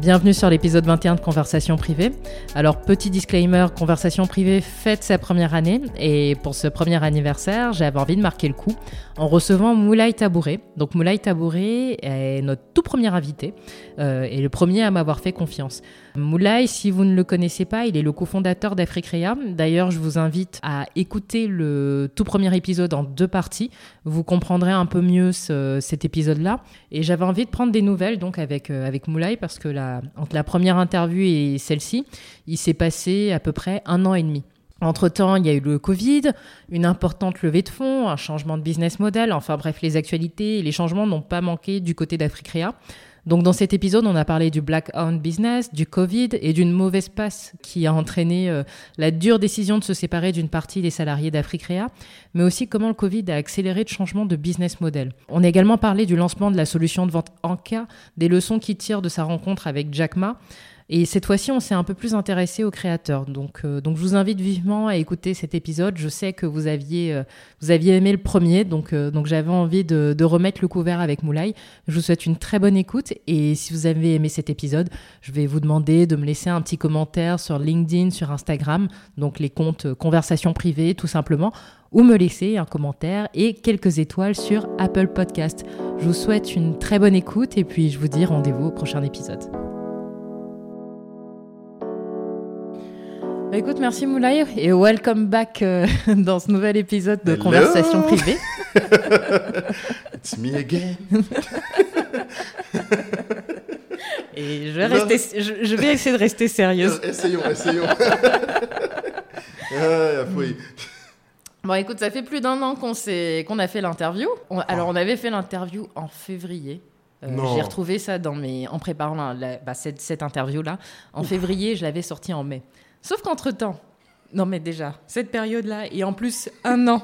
Bienvenue sur l'épisode 21 de Conversation privée. Alors, petit disclaimer, Conversation privée fête sa première année et pour ce premier anniversaire, j'avais envie de marquer le coup en recevant Moulay Tabouré. Donc, Moulay Tabouré est notre tout premier invité euh, et le premier à m'avoir fait confiance. Moulay, si vous ne le connaissez pas, il est le cofondateur d'Africrea. D'ailleurs, je vous invite à écouter le tout premier épisode en deux parties. Vous comprendrez un peu mieux cet épisode-là. Et j'avais envie de prendre des nouvelles donc avec, euh, avec Moulay parce que la entre la première interview et celle-ci, il s'est passé à peu près un an et demi. Entre-temps, il y a eu le Covid, une importante levée de fonds, un changement de business model, enfin bref, les actualités et les changements n'ont pas manqué du côté d'Africrea. Donc dans cet épisode, on a parlé du black owned business, du Covid et d'une mauvaise passe qui a entraîné euh, la dure décision de se séparer d'une partie des salariés d'Africrea, mais aussi comment le Covid a accéléré le changement de business model. On a également parlé du lancement de la solution de vente Anka, des leçons qu'il tire de sa rencontre avec Jack Ma, et cette fois-ci, on s'est un peu plus intéressé aux créateurs. Donc, euh, donc je vous invite vivement à écouter cet épisode. Je sais que vous aviez, euh, vous aviez aimé le premier, donc, euh, donc j'avais envie de, remettre le couvert avec Moulay. Je vous souhaite une très bonne écoute. Et si vous avez aimé cet épisode, je vais vous demander de me laisser un petit commentaire sur LinkedIn, sur Instagram, donc les comptes conversations privées, tout simplement ou me laisser un commentaire et quelques étoiles sur Apple Podcast. Je vous souhaite une très bonne écoute et puis je vous dis rendez-vous au prochain épisode. Écoute, merci Moulay et welcome back euh, dans ce nouvel épisode de Conversation privée. It's me again. et je vais, rester, je, vais essayer de rester sérieuse. Essayons, essayons. ah, Bon, écoute, ça fait plus d'un an qu'on qu'on a fait l'interview. alors, on avait fait l'interview en février. Euh, j'ai retrouvé ça dans mes, en préparant bah, cette, cette interview-là. En février, je l'avais sorti en mai. Sauf qu'entre-temps, non mais déjà, cette période-là, et en plus un an,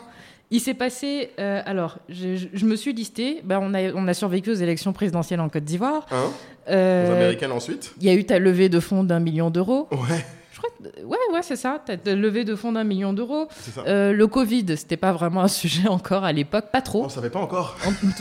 il s'est passé. Euh, alors, je, me suis listé. Ben, on, a, on a survécu aux élections présidentielles en Côte d'Ivoire. Hein euh, aux américaines ensuite Il y a eu ta levée de fonds d'un million d'euros. Ouais. Je crois ouais, ouais, c'est ça. Ta levée de fonds d'un million d'euros. Euh, le Covid, c'était pas vraiment un sujet encore à l'époque, pas trop. On savait pas encore.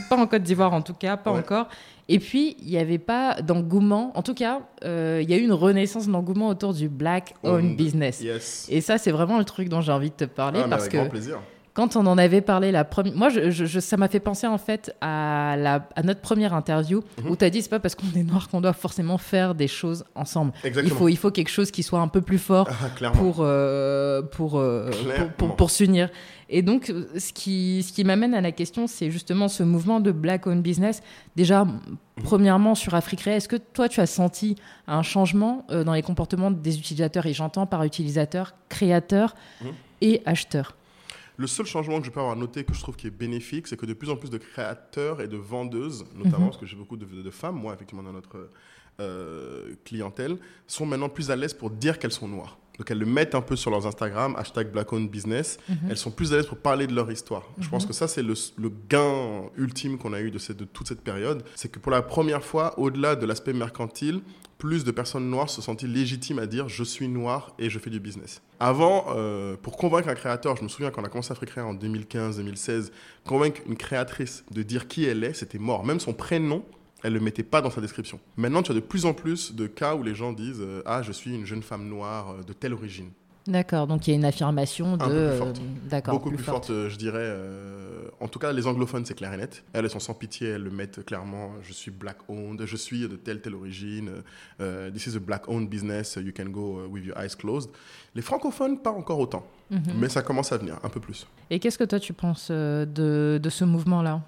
pas en Côte d'Ivoire en tout cas, pas encore. Et puis, il n'y avait pas d'engouement. En tout cas, euh, il y a eu une renaissance d'engouement autour du black-owned business. Et ça, c'est vraiment le truc dont j'ai envie de te parler. Ah, parce que grand plaisir quand on en avait parlé la première. Moi, je, ça m'a fait penser en fait à, la, à notre première interview mhm. où tu as dit c'est pas parce qu'on est noir qu'on doit forcément faire des choses ensemble. Il faut, il faut quelque chose qui soit un peu plus fort ah, pour, euh, pour, euh, pour, pour, s'unir. Et donc, ce qui, ce qui m'amène à la question, c'est justement ce mouvement de black owned business. Déjà, premièrement, sur Afrique est-ce que toi, tu as senti un changement euh, dans les comportements des utilisateurs Et j'entends par utilisateur, créateur mhm. et acheteur? Le seul changement que je peux avoir noté que je trouve qui est bénéfique, c'est que de plus en plus de créateurs et de vendeuses, notamment mhm. parce que j'ai beaucoup de, femmes, moi, effectivement, dans notre euh, clientèle, sont maintenant plus à l'aise pour dire qu'elles sont noires. Donc elles le mettent un peu sur leurs Instagram, hashtag Black Owned Business. Mhm. Elles sont plus à l'aise pour parler de leur histoire. Je pense mhm. que ça, c'est le, gain ultime qu'on a eu de, cette, de toute cette période. C'est que pour la première fois, au-delà de l'aspect mercantile, plus de personnes noires se sentent légitimes à dire je suis noir et je fais du business. Avant, euh, pour convaincre un créateur, je me souviens quand on a commencé à créer en 2015-2016, convaincre une créatrice de dire qui elle est, c'était mort. Même son prénom, elle ne le mettait pas dans sa description. Maintenant, tu as de plus en plus de cas où les gens disent euh, Ah, je suis une jeune femme noire euh, de telle origine. D'accord, donc il y a une affirmation de. Un peu plus forte. D'accord. Beaucoup plus, forte, je dirais. en tout cas, les anglophones, c'est clair et net. Elles, sont sans pitié, elles le mettent clairement. Je suis black owned, je suis de telle, telle origine. this is a black owned business, you can go with your eyes closed. Les francophones, pas encore autant. Mhm. Mais ça commence à venir, un peu plus. Et qu'est-ce que toi, tu penses de, de ce mouvement-là?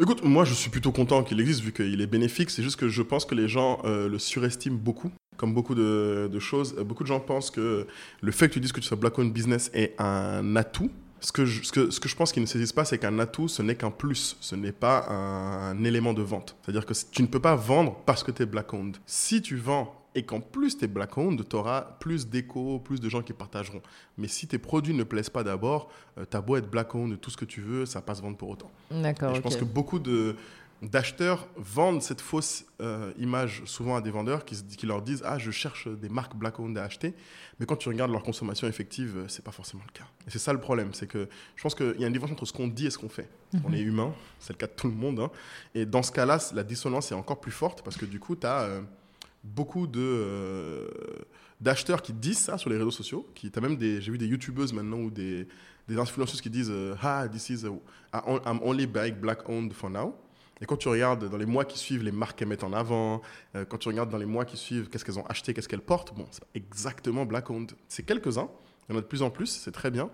Écoute, moi je suis plutôt content qu'il existe vu qu'il est bénéfique. C'est juste que je pense que les gens euh, le surestiment beaucoup. Comme beaucoup de, choses, beaucoup de gens pensent que le fait que tu dises que tu sois black owned business est un atout. Ce que, je, ce que, ce que je pense qu'ils ne saisissent pas, c'est qu'un atout, ce n'est qu'un plus, ce n'est pas un, un élément de vente. C'est-à-dire que tu ne peux pas vendre parce que tu es black owned. Si tu vends et qu'en plus tu es black owned, tu auras plus d'écho, plus de gens qui partageront. Mais si tes produits ne plaisent pas d'abord, euh, ta beau être black owned, tout ce que tu veux, ça passe vendre pour autant. D'accord. Je pense que beaucoup de d'acheteurs vendent cette fausse euh, image souvent à des vendeurs qui, qui, leur disent ah je cherche des marques black owned à acheter mais quand tu regardes leur consommation effective euh, c'est pas forcément le cas et c'est ça le problème c'est que je pense qu'il y a une différence entre ce qu'on dit et ce qu'on fait mhm. on est humain c'est le cas de tout le monde hein. et dans ce cas là la dissonance est encore plus forte parce que du coup tu as euh, beaucoup de d'acheteurs qui disent ça sur les réseaux sociaux qui as même des j'ai vu des youtubeuses maintenant ou des des influenceuses qui disent ah this is a, I'm only black owned for now et quand tu regardes dans les mois qui suivent les marques qu'elles mettent en avant, euh, quand tu regardes dans les mois qui suivent qu'est-ce qu'elles ont acheté, qu'est-ce qu'elles portent, bon, c'est exactement Black Owned. C'est quelques-uns, il y en a de plus en plus, c'est très bien.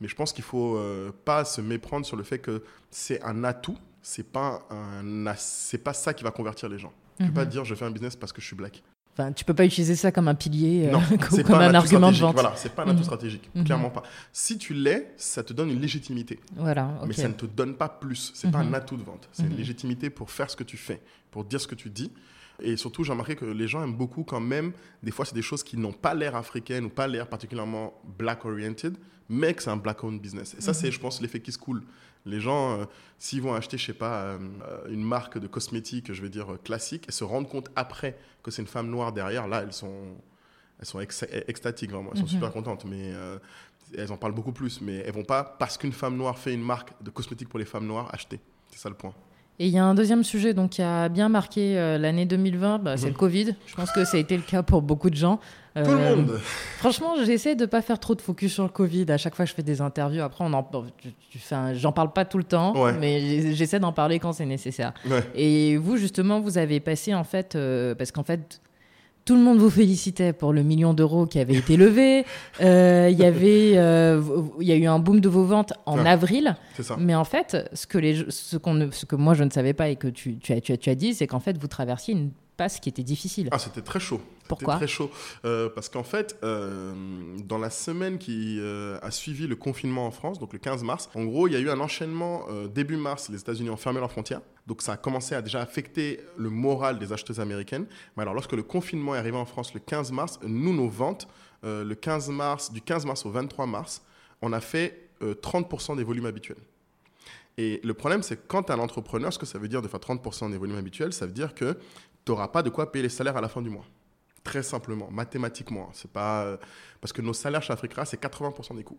Mais je pense qu'il ne faut euh, pas se méprendre sur le fait que c'est un atout, c'est pas un, pas ça qui va convertir les gens. Tu ne peux pas mhm. dire je fais un business parce que je suis black. Enfin, tu peux pas utiliser ça comme un pilier, euh, non, comme un, argument de vente. Voilà, c'est pas un atout mhm. stratégique, mhm. clairement pas. Si tu l'es, ça te donne une légitimité. Voilà. Mais ça ne te donne pas plus. C'est pas un atout de vente. C'est une légitimité pour faire ce que tu fais, pour dire ce que tu dis. Et surtout, j'ai remarqué que les gens aiment beaucoup quand même. Des fois, c'est des choses qui n'ont pas l'air africaines ou pas l'air particulièrement black oriented, mais que c'est un black owned business. Et ça, c'est, je pense, l'effet qui se coule. Les gens, euh, s'ils vont acheter, je sais pas, euh, une marque de cosmétiques, je vais dire euh, classique, et se rendent compte après que c'est une femme noire derrière, là, elles sont, elles sont extatiques vraiment. Elles sont mhm. super contentes, mais elles en parlent beaucoup plus. Mais elles vont pas, parce qu'une femme noire fait une marque de cosmétiques pour les femmes noires, acheter. C'est ça le point. Et il y a un deuxième sujet donc, qui a bien marqué l'année 2020, bah, c'est le mhm. Covid. Je pense que ça a été le cas pour beaucoup de gens. Tout le euh, monde. Franchement, j'essaie de pas faire trop de focus sur le Covid. À chaque fois, je fais des interviews. Après, on en, j'en parle pas tout le temps, mais j'essaie d'en parler quand c'est nécessaire. Et vous, justement, vous avez passé en fait, euh, parce qu'en fait, tout le monde vous félicitait pour le million d'euros qui avait été levé. Euh, il y avait, il y a eu un boom de vos ventes en avril. Ça. Mais en fait, ce que les, ce qu'on, ce que moi je ne savais pas et que tu, tu as, tu as, tu as dit, c'est qu'en fait, vous traversiez une passe qui était difficile. Ah, c'était très chaud. Pourquoi Très chaud. Euh, parce qu'en fait, euh, dans la semaine qui euh, a suivi le confinement en France, donc le 15 mars, en gros, il y a eu un enchaînement. début mars, les États-Unis ont fermé leurs frontières. Donc ça a commencé à déjà affecter le moral des acheteuses américaines. Mais alors, lorsque le confinement est arrivé en France le 15 mars, nous, nos ventes, le 15 mars, du 15 mars au 23 mars, on a fait 30% des volumes habituels. Et le problème, c'est quand un entrepreneur, ce que ça veut dire de faire 30% des volumes habituels, ça veut dire que tu n'auras pas de quoi payer les salaires à la fin du mois. Très simplement, mathématiquement. C'est pas euh, parce que nos salaires chez Africa, c'est 80% des coûts.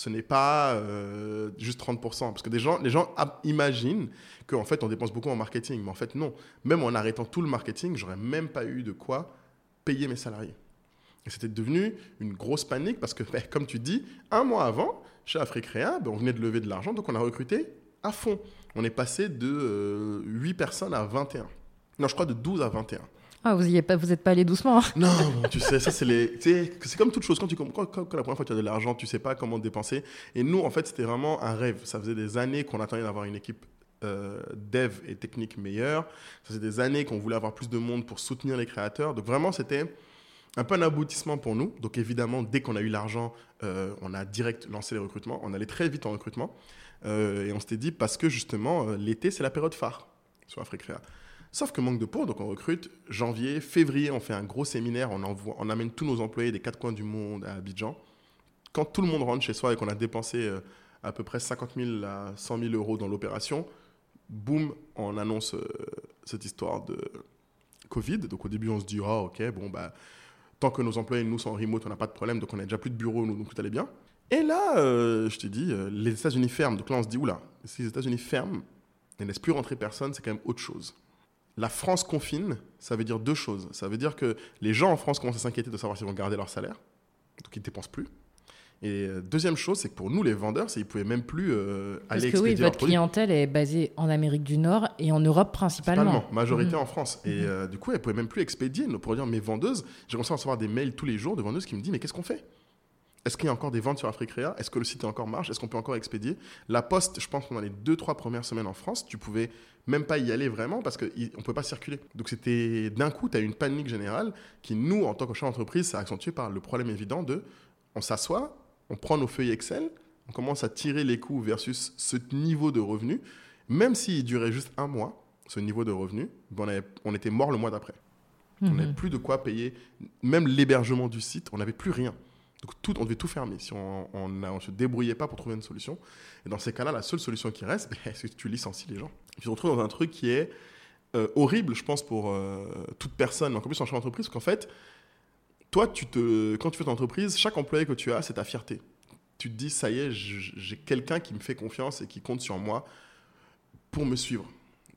Ce n'est pas euh, juste 30%. Parce que des gens, les gens imaginent qu'en fait, on dépense beaucoup en marketing. Mais en fait, non. Même en arrêtant tout le marketing, j'aurais même pas eu de quoi payer mes salariés. Et c'était devenu une grosse panique parce que, ben, comme tu dis, un mois avant, chez Africrea, ben, on venait de lever de l'argent, donc on a recruté à fond. On est passé de 8 euh, personnes à 21. Non, je crois de 12 à 21. Ah, vous n'êtes pas, pas allé doucement. Hein. Non, tu sais, ça c'est les, c'est comme toute chose. Quand tu quand, la première fois tu as de l'argent, tu sais pas comment dépenser. Et nous, en fait, c'était vraiment un rêve. Ça faisait des années qu'on attendait d'avoir une équipe euh, dev et technique meilleure. Ça faisait des années qu'on voulait avoir plus de monde pour soutenir les créateurs. Donc vraiment, c'était un peu un aboutissement pour nous. Donc évidemment, dès qu'on a eu l'argent, euh, on a direct lancé les recrutements. On allait très vite en recrutement. Euh, et on s'était dit, parce que justement, l'été, c'est la période phare sur Africrea. Sauf que manque de peau, donc on recrute janvier, février, on fait un gros séminaire, on, envoie, on amène tous nos employés des quatre coins du monde à Abidjan. Quand tout le monde rentre chez soi et qu'on a dépensé euh, à peu près 50 000 à 100 000 euros dans l'opération, boum, on annonce euh, cette histoire de Covid. Donc au début, on se dit, ah ok, bon, bah, tant que nos employés, nous, sont en remote, on n'a pas de problème, donc on n'a déjà plus de bureau, donc tout allait bien. Et là, euh, je t'ai dit, les États-Unis ferment. Donc là, on se dit, oula, si les États-Unis ferment, ne laissent plus rentrer personne, c'est quand même autre chose la France confine, ça veut dire deux choses. Ça veut dire que les gens en France commencent à s'inquiéter de savoir s'ils vont garder leur salaire, donc ils ne dépensent plus. Et euh, deuxième chose, c'est que pour nous, les vendeurs, c'est ne pouvaient même plus euh, aller Parce que oui, votre clientèle est basée en Amérique du Nord et en Europe principalement. Principalement, majorité mhm. en France. Et mhm. euh, du coup, elles ne pouvaient même plus expédier. Pour dire, mes vendeuses, j'ai commencé à recevoir des mails tous les jours de vendeuses qui me disent, mais qu'est-ce qu'on fait? Est-ce qu'il y a encore des ventes sur Africrea? Est-ce que le site est encore marche? Est-ce qu'on peut encore expédier? La Poste, je pense pendant les deux, trois premières semaines en France, tu pouvais même pas y aller vraiment parce qu'on ne peut pas circuler. Donc c'était d'un coup, tu as une panique générale qui, nous, en tant que chef d'entreprise, ça accentué par le problème évident de on s'assoit, on prend nos feuilles Excel, on commence à tirer les coûts versus ce niveau de revenu. Même s'il durait juste un mois, ce niveau de revenu, ben, on, était mort le mois d'après. On n'avait mhm. plus de quoi payer, même l'hébergement du site, on n'avait plus rien. Donc on devait tout fermer si on ne se débrouillait pas pour trouver une solution. Et dans ces cas-là, la seule solution qui reste, c'est que tu licencies les gens. Et puis on se retrouve dans un truc qui est euh, horrible, je pense, pour euh, toute personne, encore plus en chef d'entreprise, qu'en fait, toi, tu te, quand tu fais ton entreprise, chaque employé que tu as, c'est ta fierté. Tu te dis, ça y est, j'ai quelqu'un qui me fait confiance et qui compte sur moi pour me suivre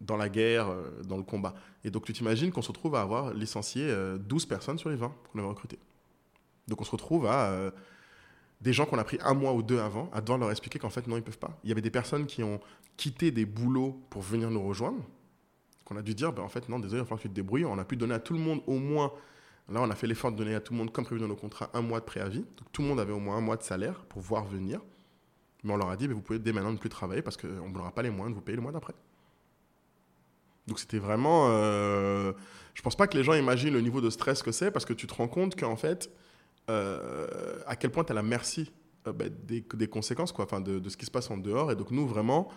dans la guerre, euh, dans le combat. Et donc, tu t'imagines qu'on se retrouve à avoir licencié 12 personnes sur les 20 qu'on avait recrutées. Donc on se retrouve à euh, des gens qu'on a pris un mois ou deux avant, à devoir leur expliquer qu'en fait, non, ils ne peuvent pas. Il y avait des personnes qui ont quitté des boulots pour venir nous rejoindre, qu'on a dû dire, ben, en fait, non, désolé, il va falloir que tu te débrouilles. On a pu donner à tout le monde au moins, là, on a fait l'effort de donner à tout le monde, comme prévu dans nos contrats, un mois de préavis. Donc tout le monde avait au moins un mois de salaire pour voir venir. Mais on leur a dit, ben, vous pouvez dès maintenant ne plus travailler parce qu'on n'aura pas les moyens de vous payer le mois d'après. Donc c'était vraiment... Euh, je pense pas que les gens imaginent le niveau de stress que c'est parce que tu te rends compte qu'en fait, euh, à quel point tu à la merci euh, bah, des, conséquences, quoi, de, ce qui se passe en dehors. Et donc, nous, vraiment,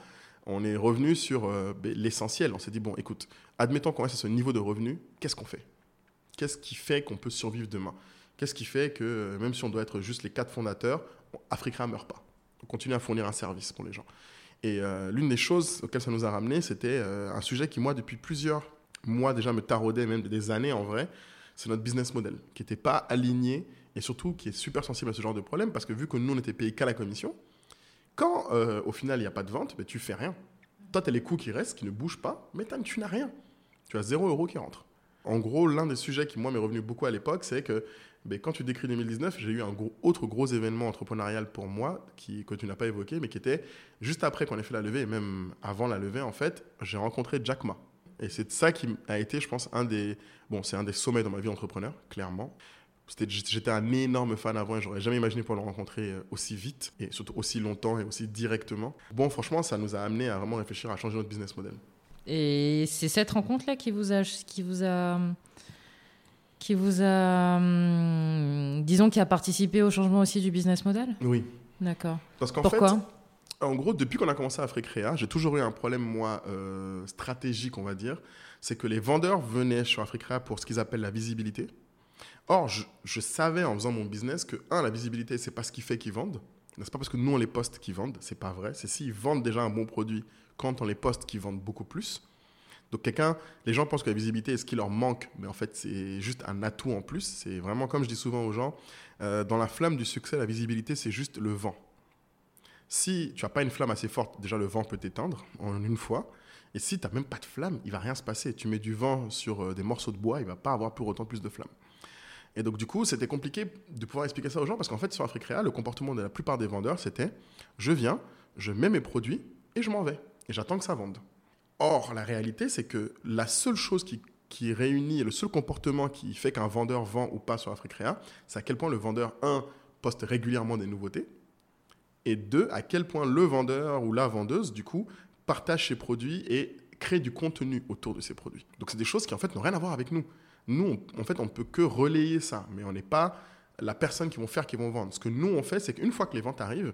on est revenu sur euh, bah, l'essentiel. On s'est dit, bon, écoute, admettons qu'on reste à ce niveau de revenu, qu'est-ce qu'on fait? Qu'est-ce qui fait qu'on peut survivre demain? Qu'est-ce qui fait que, même si on doit être juste les quatre fondateurs, Africa ne meurt pas? On continue à fournir un service pour les gens. Et l'une des choses auxquelles ça nous a ramené, c'était un sujet qui, moi, depuis plusieurs mois déjà, me taraudait, même des années en vrai, c'est notre business model, qui n'était pas aligné et surtout qui est super sensible à ce genre de problème parce que vu que nous, on était payé qu'à la commission, quand euh, au final il n'y a pas de vente, ben, tu fais rien. Toi, tu as les coûts qui restent, qui ne bougent pas, mais tu n'as rien. Tu as zéro euro qui rentre. En gros, l'un des sujets qui, moi, m'est revenu beaucoup à l'époque, c'est que ben, quand tu décris 2019, j'ai eu un autre gros événement entrepreneurial pour moi qui, que tu n'as pas évoqué, mais qui était juste après qu'on ait fait la levée, et même avant la levée, en fait, j'ai rencontré Jack Ma. Et c'est ça qui a été, je pense, un des, bon, c'est un des sommets dans ma vie entrepreneur, clairement. J'étais un énorme fan avant et j'aurais jamais imaginé pouvoir le rencontrer euh, aussi vite et surtout aussi longtemps et aussi directement. Bon, franchement, ça nous a amené à vraiment réfléchir à changer notre business model. Et c'est cette rencontre-là qui vous a, qui vous a, qui vous a, hum, disons, qui a participé au changement aussi du business model? Oui. D'accord. Parce qu'en fait, en gros, depuis qu'on a commencé à Créa, j'ai toujours eu un problème, moi, euh, stratégique, on va dire. C'est que les vendeurs venaient sur Créa pour ce qu'ils appellent la visibilité. Or, je, savais en faisant mon business que, un, la visibilité, c'est pas ce qui fait qu'ils vendent. C'est pas parce que nous, on les poste qu'ils vendent, c'est pas vrai. C'est s'ils vendent déjà un bon produit quand on les poste qu'ils vendent beaucoup plus. Donc, quelqu'un, les gens pensent que la visibilité est ce qui leur manque, mais en fait, c'est juste un atout en plus. C'est vraiment, comme je dis souvent aux gens, euh, dans la flamme du succès, la visibilité, c'est juste le vent. Si tu n'as pas une flamme assez forte, déjà le vent peut t'éteindre en une fois. Et si tu n'as même pas de flamme, il va rien se passer. Tu mets du vent sur euh, des morceaux de bois, il va pas avoir pour autant plus de flamme. Et donc, du coup, c'était compliqué de pouvoir expliquer ça aux gens parce qu'en fait, sur Africrea, le comportement de la plupart des vendeurs, c'était je viens, je mets mes produits et je m'en vais. Et j'attends que ça vende. Or, la réalité, c'est que la seule chose qui, qui réunit, le seul comportement qui fait qu'un vendeur vend ou pas sur Africrea, c'est à quel point le vendeur, un, poste régulièrement des nouveautés, et deux, à quel point le vendeur ou la vendeuse, du coup, partage ses produits et crée du contenu autour de ses produits. Donc, c'est des choses qui, en fait, n'ont rien à voir avec nous. Nous, en fait, on ne peut que relayer ça, mais on n'est pas la personne qui vont faire, qui vont vendre. Ce que nous, on fait, c'est qu'une fois que les ventes arrivent,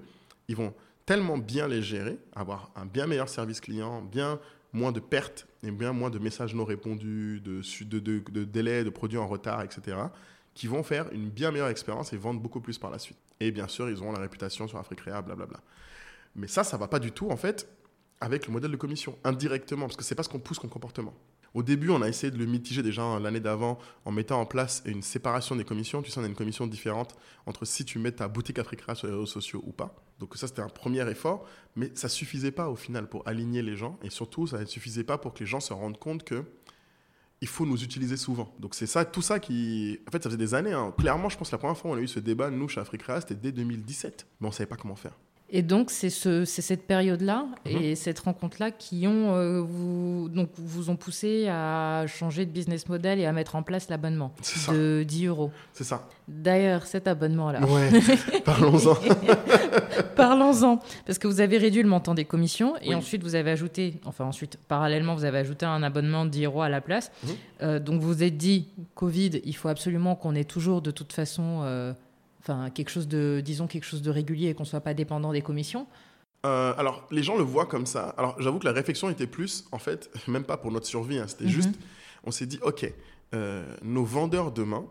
ils vont tellement bien les gérer, avoir un bien meilleur service client, bien moins de pertes et bien moins de messages non répondus, de, délais, de produits en retard, etc., qui vont faire une bien meilleure expérience et vendre beaucoup plus par la suite. Et bien sûr, ils auront la réputation sur Africrea, blablabla. Mais ça, ça va pas du tout, en fait, avec le modèle de commission, indirectement, parce que c'est pas ce qu'on pousse comme comportement. Au début, on a essayé de le mitiger déjà l'année d'avant en mettant en place une séparation des commissions. Tu sais, on a une commission différente entre si tu mets ta boutique Africa sur les réseaux sociaux ou pas. Donc ça, c'était un premier effort, mais ça suffisait pas au final pour aligner les gens. Et surtout, ça ne suffisait pas pour que les gens se rendent compte que il faut nous utiliser souvent. Donc c'est ça, tout ça qui... En fait, ça faisait des années. Hein. Clairement, je pense que la première fois où on a eu ce débat, nous, chez Africa, c'était dès 2017. Mais on savait pas comment faire. Et donc, c'est ce, cette période-là mhm. et cette rencontre-là qui ont, euh, vous, donc, vous ont poussé à changer de business model et à mettre en place l'abonnement de 10 euros. C'est ça. D'ailleurs, cet abonnement-là. Ouais, parlons-en. parlons-en. Parce que vous avez réduit le montant des commissions et ensuite vous avez ajouté, enfin ensuite, parallèlement, vous avez ajouté un abonnement de 10 euros à la place. Mhm. Euh, donc vous vous êtes dit, Covid, il faut absolument qu'on ait toujours de toute façon. Euh, enfin quelque chose de, disons quelque chose de régulier et qu'on soit pas dépendant des commissions euh, alors, les gens le voient comme ça. Alors, j'avoue que la réflexion était plus, en fait, même pas pour notre survie. Hein. C'était mhm. juste, on s'est dit, OK, euh, nos vendeurs demain,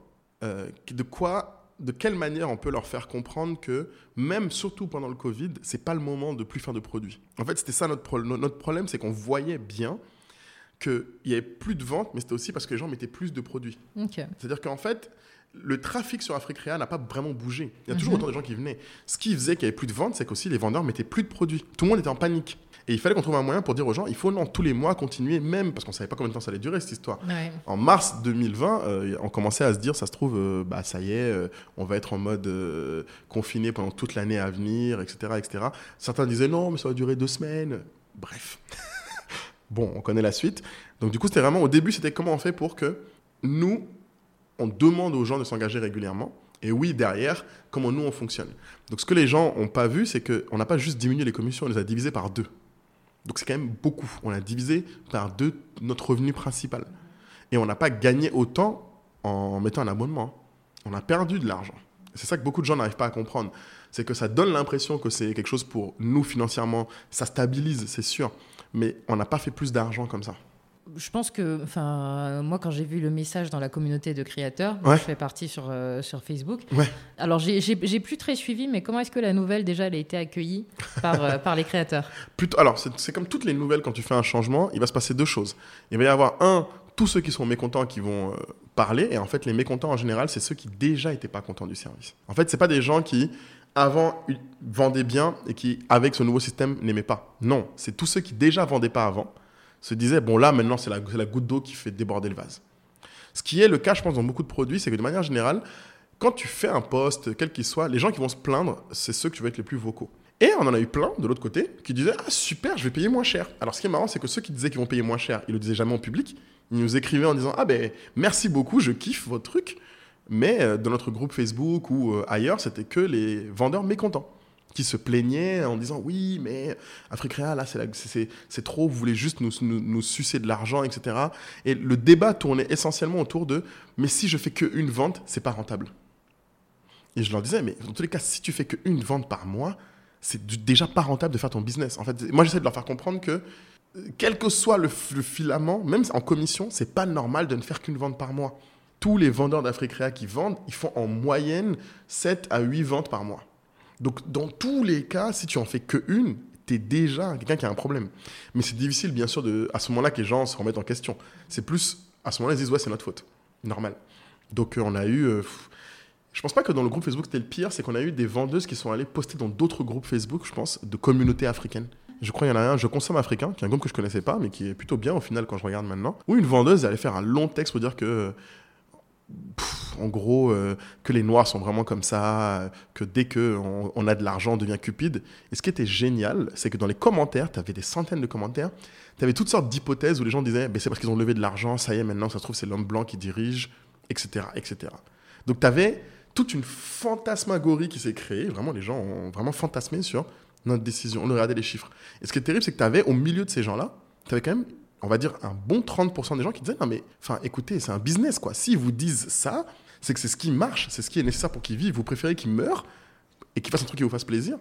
euh, de quoi de quelle manière on peut leur faire comprendre que même surtout pendant le Covid, c'est pas le moment de plus faire de produits? En fait, c'était ça notre, problème. notre problème, c'est qu'on voyait bien qu'il y avait plus de ventes, mais c'était aussi parce que les gens mettaient plus de produits. C'est-à-dire qu'en fait, le trafic sur Afrique n'a pas vraiment bougé. Il y a toujours mhm. autant de gens qui venaient. Ce qui faisait qu'il y avait plus de ventes, c'est qu'aussi les vendeurs mettaient plus de produits. Tout le monde était en panique. Et il fallait qu'on trouve un moyen pour dire aux gens, il faut non, tous les mois continuer, même parce qu'on savait pas combien de temps ça allait durer cette histoire. En mars 2020, euh, on commençait à se dire, ça se trouve, euh, bah ça y est, euh, on va être en mode confiné pendant toute l'année à venir, etc., etc. Certains disaient non, mais ça va durer deux semaines. Bref. bon, on connaît la suite. Donc du coup, c'était vraiment au début, c'était comment on fait pour que nous, on demande aux gens de s'engager régulièrement. Et oui, derrière, comment nous, on fonctionne. Donc ce que les gens n'ont pas vu, c'est qu'on n'a pas juste diminué les commissions, on les a divisées par deux. Donc c'est quand même beaucoup. On a divisé par deux notre revenu principal. Et on n'a pas gagné autant en mettant un abonnement. On a perdu de l'argent. C'est ça que beaucoup de gens n'arrivent pas à comprendre. C'est que ça donne l'impression que c'est quelque chose pour nous financièrement. Ça stabilise, c'est sûr. Mais on n'a pas fait plus d'argent comme ça je pense que, enfin, moi, quand j'ai vu le message dans la communauté de créateurs, je fais partie sur, euh, sur Facebook. Alors, j'ai plus très suivi, mais comment est-ce que la nouvelle, déjà, elle a été accueillie par, euh, par les créateurs? Plutôt, Alors, c'est comme toutes les nouvelles, quand tu fais un changement, il va se passer deux choses. Il va y avoir, un, tous ceux qui sont mécontents qui vont euh, parler, et en fait, les mécontents, en général, c'est ceux qui déjà n'étaient pas contents du service. En fait, c'est pas des gens qui avant vendaient bien et qui, avec ce nouveau système, n'aimaient pas. Non, c'est tous ceux qui déjà vendaient pas avant se disaient, bon là maintenant c'est la, goutte d'eau qui fait déborder le vase. Ce qui est le cas, je pense, dans beaucoup de produits, c'est que de manière générale, quand tu fais un poste, quel qu'il soit, les gens qui vont se plaindre, c'est ceux que tu être les plus vocaux. Et on en a eu plein de l'autre côté qui disaient Ah super, je vais payer moins cher. Alors ce qui est marrant, c'est que ceux qui disaient qu'ils vont payer moins cher, ils le disaient jamais en public. Ils nous écrivaient en disant Ah ben merci beaucoup, je kiffe votre truc. Mais euh, dans notre groupe Facebook ou euh, ailleurs, c'était que les vendeurs mécontents qui se plaignaient en disant oui, mais Africa, là, c'est trop, vous voulez juste nous, nous, sucer de l'argent, etc. Et le débat tournait essentiellement autour de mais si je fais qu'une vente, c'est pas rentable. Et je leur disais, mais dans tous les cas, si tu fais qu'une vente par mois, c'est déjà pas rentable de faire ton business. En fait, moi, j'essaie de leur faire comprendre que quel que soit le, le filament, même en commission, c'est pas normal de ne faire qu'une vente par mois. Tous les vendeurs d'Africa qui vendent, ils font en moyenne 7 à 8 ventes par mois. Donc, dans tous les cas, si tu en fais que une, tu es déjà quelqu'un qui a un problème. Mais c'est difficile, bien sûr, de, à ce moment-là, que les gens se remettent en question. C'est plus, à ce moment-là, ils disent, ouais, c'est notre faute. Normal. Donc, euh, on a eu. Euh, je pense pas que dans le groupe Facebook, c'était le pire, c'est qu'on a eu des vendeuses qui sont allées poster dans d'autres groupes Facebook, je pense, de communautés africaines. Je crois qu'il y en a un, Je consomme africain, qui est un groupe que je connaissais pas, mais qui est plutôt bien au final quand je regarde maintenant. Où une vendeuse allait faire un long texte pour dire que en gros, euh, que les Noirs sont vraiment comme ça, que dès qu'on on a de l'argent, on devient cupide. Et ce qui était génial, c'est que dans les commentaires, tu avais des centaines de commentaires, tu avais toutes sortes d'hypothèses où les gens disaient ben, c'est parce qu'ils ont levé de l'argent, ça y est, maintenant, ça se trouve, c'est l'homme blanc qui dirige, etc. etc. Donc tu avais toute une fantasmagorie qui s'est créée. Vraiment, les gens ont vraiment fantasmé sur notre décision. On regardait les chiffres. Et ce qui est terrible, c'est que tu avais au milieu de ces gens-là, tu avais quand même on va dire, un bon 30% des gens qui disaient Non, mais enfin, écoutez, c'est un business, quoi. S'ils vous disent ça, c'est que c'est ce qui marche, c'est ce qui est nécessaire pour qu'ils vivent. Vous préférez qu'ils meurent et qu'ils fassent un truc qui vous fasse plaisir.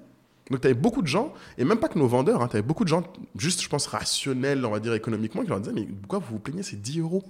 Donc, tu avais beaucoup de gens, et même pas que nos vendeurs, hein, tu avais beaucoup de gens, juste, je pense, rationnels, on va dire, économiquement, qui leur disaient Mais pourquoi vous vous plaignez C'est 10 euros?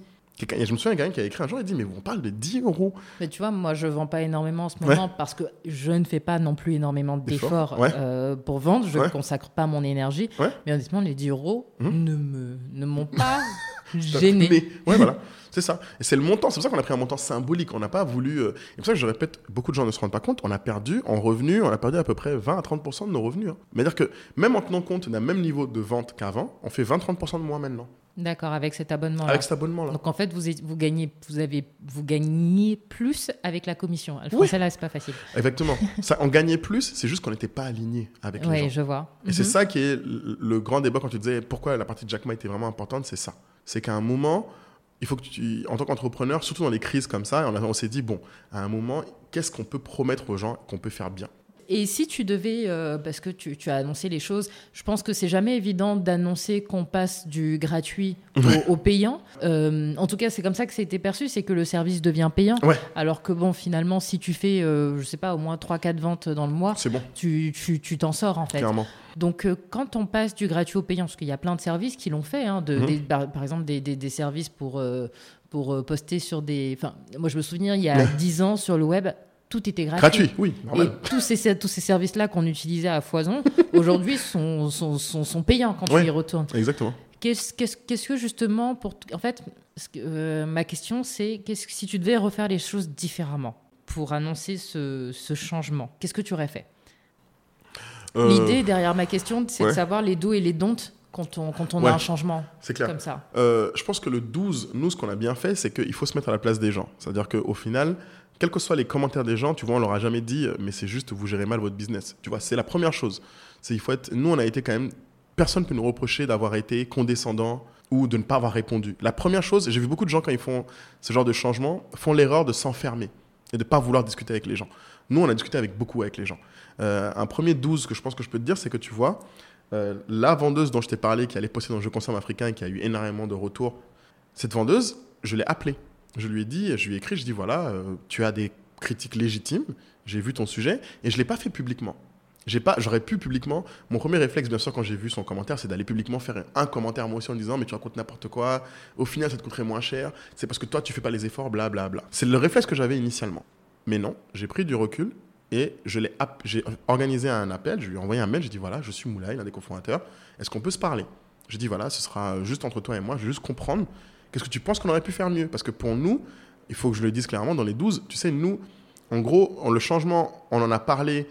Je me souviens gars qui a écrit un jour et dit Mais on parle de 10 euros. Mais tu vois, moi, je ne vends pas énormément en ce moment parce que je ne fais pas non plus énormément d'efforts euh, pour vendre. Je ne consacre pas mon énergie. Mais honnêtement, les 10 euros hum. ne ne m'ont pas gêné. Ouais, voilà. C'est ça. Et c'est le montant. C'est pour ça qu'on a pris un montant symbolique. On n'a pas voulu. Euh, et pour ça que je répète, beaucoup de gens ne se rendent pas compte. On a perdu en revenus, on a perdu à peu près 20 à 30% de nos revenus. Hein. C'est-à-dire que même en tenant compte d'un même niveau de vente qu'avant, on fait 20-30% de moins maintenant. D'accord, avec cet abonnement-là. Avec cet abonnement-là. Donc en fait, vous, vous, gagnez, vous, avez, vous gagnez plus avec la commission. Le français, là, c'est pas facile. Exactement. ça, on gagnait plus, c'est juste qu'on n'était pas aligné avec les gens. Oui, je vois. Et c'est mhm. ça qui est le grand débat quand tu disais pourquoi la partie de Jack Ma était vraiment importante, c'est ça. C'est qu'à un moment, il faut que tu, en tant qu'entrepreneur, surtout dans les crises comme ça, on, on s'est dit, bon, à un moment, qu'est-ce qu'on peut promettre aux gens qu'on peut faire bien? Et si tu devais, euh, parce que tu, as annoncé les choses, je pense que c'est jamais évident d'annoncer qu'on passe du gratuit au, payant. Euh, en tout cas, c'est comme ça que ça a été perçu, c'est que le service devient payant. Alors que bon, finalement, si tu fais, euh, je sais pas, au moins 3-4 ventes dans le mois, bon. tu t'en sors en fait. Clairement. Donc, quand on passe du gratuit au payant, parce qu'il y a plein de services qui l'ont fait, hein, de, mhm. par, exemple des, des, services pour, pour poster sur des. Enfin, moi, je me souviens, il y a 10 ans sur le web, tout était gratuit. Gratuit, oui, Et normal. tous ces, tous ces services-là qu'on utilisait à foison, aujourd'hui, sont, sont, sont, sont payants quand Ouais. tu y retournes. Exactement. Qu'est-ce que justement, pour en fait, ce que, euh, ma question c'est qu'est-ce que si tu devais refaire les choses différemment pour annoncer ce, ce changement, qu'est-ce que tu aurais fait? Euh, L'idée derrière ma question, c'est de savoir les dos et les don'ts quand on, quand on Ouais. a un changement C'est clair. comme ça. Euh, je pense que le 12, nous, ce qu'on a bien fait, c'est qu'il faut se mettre à la place des gens. C'est-à-dire qu'au final, quels que soient les commentaires des gens, tu vois, on leur a jamais dit, euh, mais c'est juste, vous gérez mal votre business. Tu vois, c'est la première chose. C'est il faut être. Nous, on a été quand même. Personne ne peut nous reprocher d'avoir été condescendant ou de ne pas avoir répondu. La première chose, j'ai vu beaucoup de gens quand ils font ce genre de changement, font l'erreur de s'enfermer et de ne pas vouloir discuter avec les gens. Nous, on a discuté avec beaucoup avec les gens. Euh, un premier 12 que je pense que je peux te dire, c'est que tu vois, euh, la vendeuse dont je t'ai parlé, qui allait poster dans le jeu consomme africain et qui a eu énormément de retours, cette vendeuse, je l'ai appelée. Je lui ai dit, je lui ai écrit, je dis voilà, euh, tu as des critiques légitimes, j'ai vu ton sujet et je l'ai pas fait publiquement. J'ai pas, j'aurais pu publiquement. Mon premier réflexe, bien sûr, quand j'ai vu son commentaire, c'est d'aller publiquement faire un commentaire moi aussi en disant mais tu racontes n'importe quoi. Au final, ça te coûterait moins cher. C'est parce que toi, tu fais pas les efforts, bla bla bla. C'est le réflexe que j'avais initialement. Mais non, j'ai pris du recul et je l'ai, j'ai organisé un appel. Je lui ai envoyé un mail. J'ai dit voilà, je suis Moulay, l'un des cofondateurs. Est-ce qu'on peut se parler? J'ai dit voilà, ce sera juste entre toi et moi. Je veux juste comprendre qu'est-ce que tu penses qu'on aurait pu faire mieux? Parce que pour nous, il faut que je le dise clairement dans les 12. Tu sais, nous, en gros, le changement, on en a parlé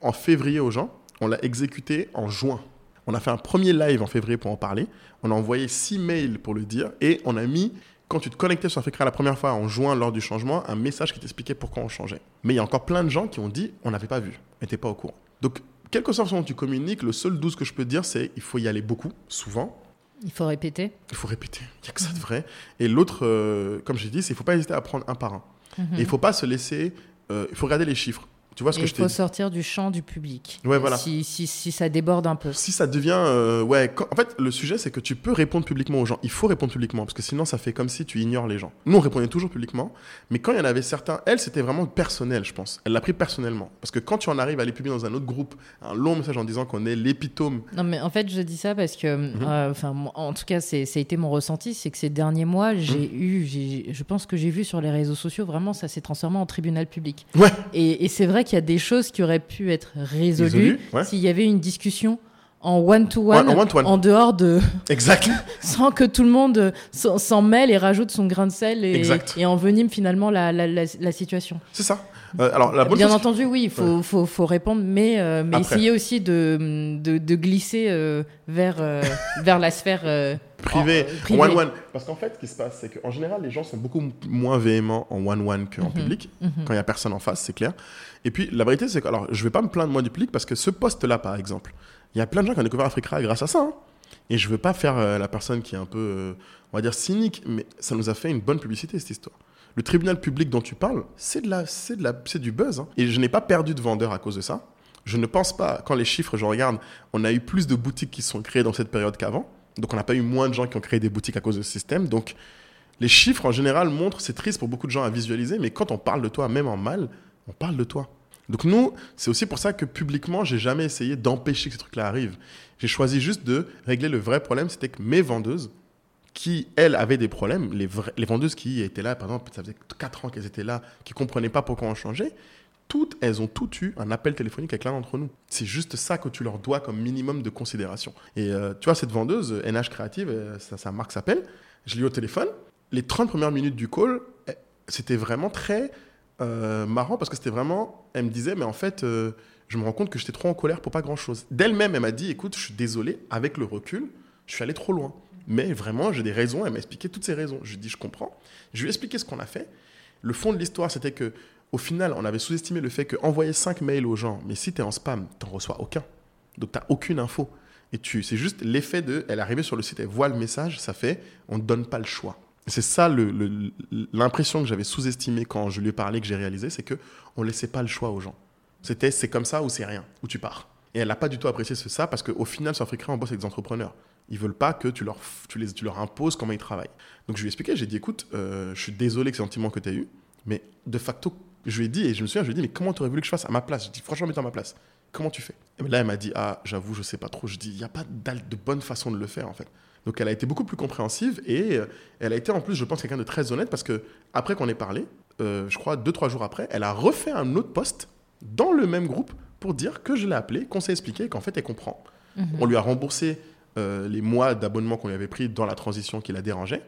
en février aux gens. On l'a exécuté en juin. On a fait un premier live en février pour en parler. On a envoyé six mails pour le dire. Et on a mis, quand tu te connectais sur Africa la première fois en juin lors du changement, un message qui t'expliquait pourquoi on changeait. Mais il y a encore plein de gens qui ont dit on n'avait pas vu, on n'était pas au courant. Donc, quelle que soit façon dont tu communiques, le seul 12 que je peux dire, c'est il faut y aller beaucoup, souvent. Il faut répéter. Il faut répéter. Il n'y a que ça de vrai. Et l'autre, euh, comme j'ai dit, c'est qu'il ne faut pas hésiter à prendre un par un. Mhm. Et il ne faut pas se laisser. euh, il faut regarder les chiffres. Tu vois ce Et que il je t'ai faut sortir du champ du public. Ouais, voilà. Si, si, si ça déborde un peu. Si ça devient. euh, ouais, quand- en fait, le sujet, c'est que tu peux répondre publiquement aux gens. Il faut répondre publiquement, parce que sinon, ça fait comme si tu ignores les gens. Nous, on répondait toujours publiquement, mais quand il y en avait certains, elle, c'était vraiment personnel, je pense. Elle l'a pris personnellement. Parce que quand tu en arrives à aller publier dans un autre groupe un long message en disant qu'on est l'épitome. Non, mais en fait, je dis ça parce que, Mhm. euh, enfin, en tout cas, c'est, ça a été mon ressenti, c'est que ces derniers mois, Mhm. j'ai eu, je pense que j'ai vu sur les réseaux sociaux, vraiment, ça s'est transformé en tribunal public. Ouais, Et, et c'est vrai qu'il y a des choses qui auraient pu être résolues ouais. s'il y avait une discussion en one-to-one, en dehors de, exact. sans que tout le monde s'en mêle et rajoute son grain de sel et, envenime finalement la, la, la, la situation. C'est ça. Euh, alors, la bonne Bien chose- entendu, oui, il faut, faut, faut répondre, mais, euh, mais essayer aussi de, de, de glisser euh, vers, euh, vers la sphère privé, privée. en one-one. Parce qu'en fait, ce qui se passe, c'est qu'en général, les gens sont beaucoup moins véhéments en one-one qu'en Mhm. public, Mhm. quand il n'y a personne en face, c'est clair. Et puis, la vérité, c'est que, alors, je vais pas me plaindre moi du public, parce que ce poste-là, par exemple, il y a plein de gens qui ont découvert Africa grâce à ça. hein. Et je veux pas faire la personne qui est un peu, on va dire, cynique, mais ça nous a fait une bonne publicité, cette histoire. Le tribunal public dont tu parles, c'est de la, c'est de la, c'est du buzz. hein. Et je n'ai pas perdu de vendeurs à cause de ça. Je ne pense pas, quand les chiffres, je regarde, on a eu plus de boutiques qui sont créées dans cette période qu'avant. Donc on n'a pas eu moins de gens qui ont créé des boutiques à cause de ce système. Donc les chiffres en général montrent, c'est triste pour beaucoup de gens à visualiser, mais quand on parle de toi, même en mal, on parle de toi. Donc nous, c'est aussi pour ça que publiquement, j'ai jamais essayé d'empêcher que ces trucs-là arrivent. J'ai choisi juste de régler le vrai problème, c'était que mes vendeuses, qui, elles, avaient des problèmes, les, vendeuses qui étaient là, par exemple, ça faisait 4 ans qu'elles étaient là, qui comprenaient pas pourquoi on changeait, toutes, elles ont toutes eu un appel téléphonique avec l'un d'entre nous. C'est juste ça que tu leur dois comme minimum de considération. Et euh, tu vois, cette vendeuse, NH Créative, euh, ça, sa marque s'appelle, je l'ai eu au téléphone. Les 30 premières minutes du call, eh, c'était vraiment très euh, marrant parce que c'était vraiment, elle me disait, mais en fait, euh, je me rends compte que j'étais trop en colère pour pas grand-chose. D'elle-même, elle m'a dit, écoute, je suis désolé, avec le recul, je suis allé trop loin. Mais vraiment, j'ai des raisons, elle m'a expliqué toutes ces raisons. Je lui ai dit, je comprends. Je lui ai expliqué ce qu'on a fait. Le fond de l'histoire, c'était que au final, on avait sous-estimé le fait qu'envoyer 5 mails aux gens, mais si tu es en spam, tu reçois aucun. Donc, tu aucune info. Et tu, c'est juste l'effet de, elle est arrivée sur le site, elle voit le message, ça fait, on ne donne pas le choix. C'est ça l'impression que j'avais sous-estimée quand je lui ai parlé, que j'ai réalisé, c'est que on laissait pas le choix aux gens. C'était, c'est comme ça ou c'est rien, ou tu pars. Et elle n'a pas du tout apprécié ce ça parce qu'au final, sur Africa, on bosse avec des entrepreneurs. Ils veulent pas que tu leur, tu les, tu leur imposes comment ils travaillent. Donc je lui ai expliqué, j'ai dit, écoute, euh, je suis désolé que ce sentiment que tu as eu, mais de facto, je lui ai dit, et je me souviens, je lui ai dit, mais comment tu aurais voulu que je fasse à ma place? Je dis, franchement, mets-toi à ma place. Comment tu fais? Et là, elle m'a dit, ah, j'avoue, je sais pas trop. Je dis, il n'y a pas de bonne façon de le faire, en fait. Donc elle a été beaucoup plus compréhensive et euh, elle a été en plus, je pense, quelqu'un de très honnête parce que après qu'on ait parlé, euh, je crois, deux, trois jours après, elle a refait un autre post dans le même groupe pour dire que je l'ai appelé, qu'on s'est expliqué, qu'en fait, elle comprend. Mhm. On lui a remboursé euh, les mois d'abonnement qu'on lui avait pris dans la transition qui la dérangeait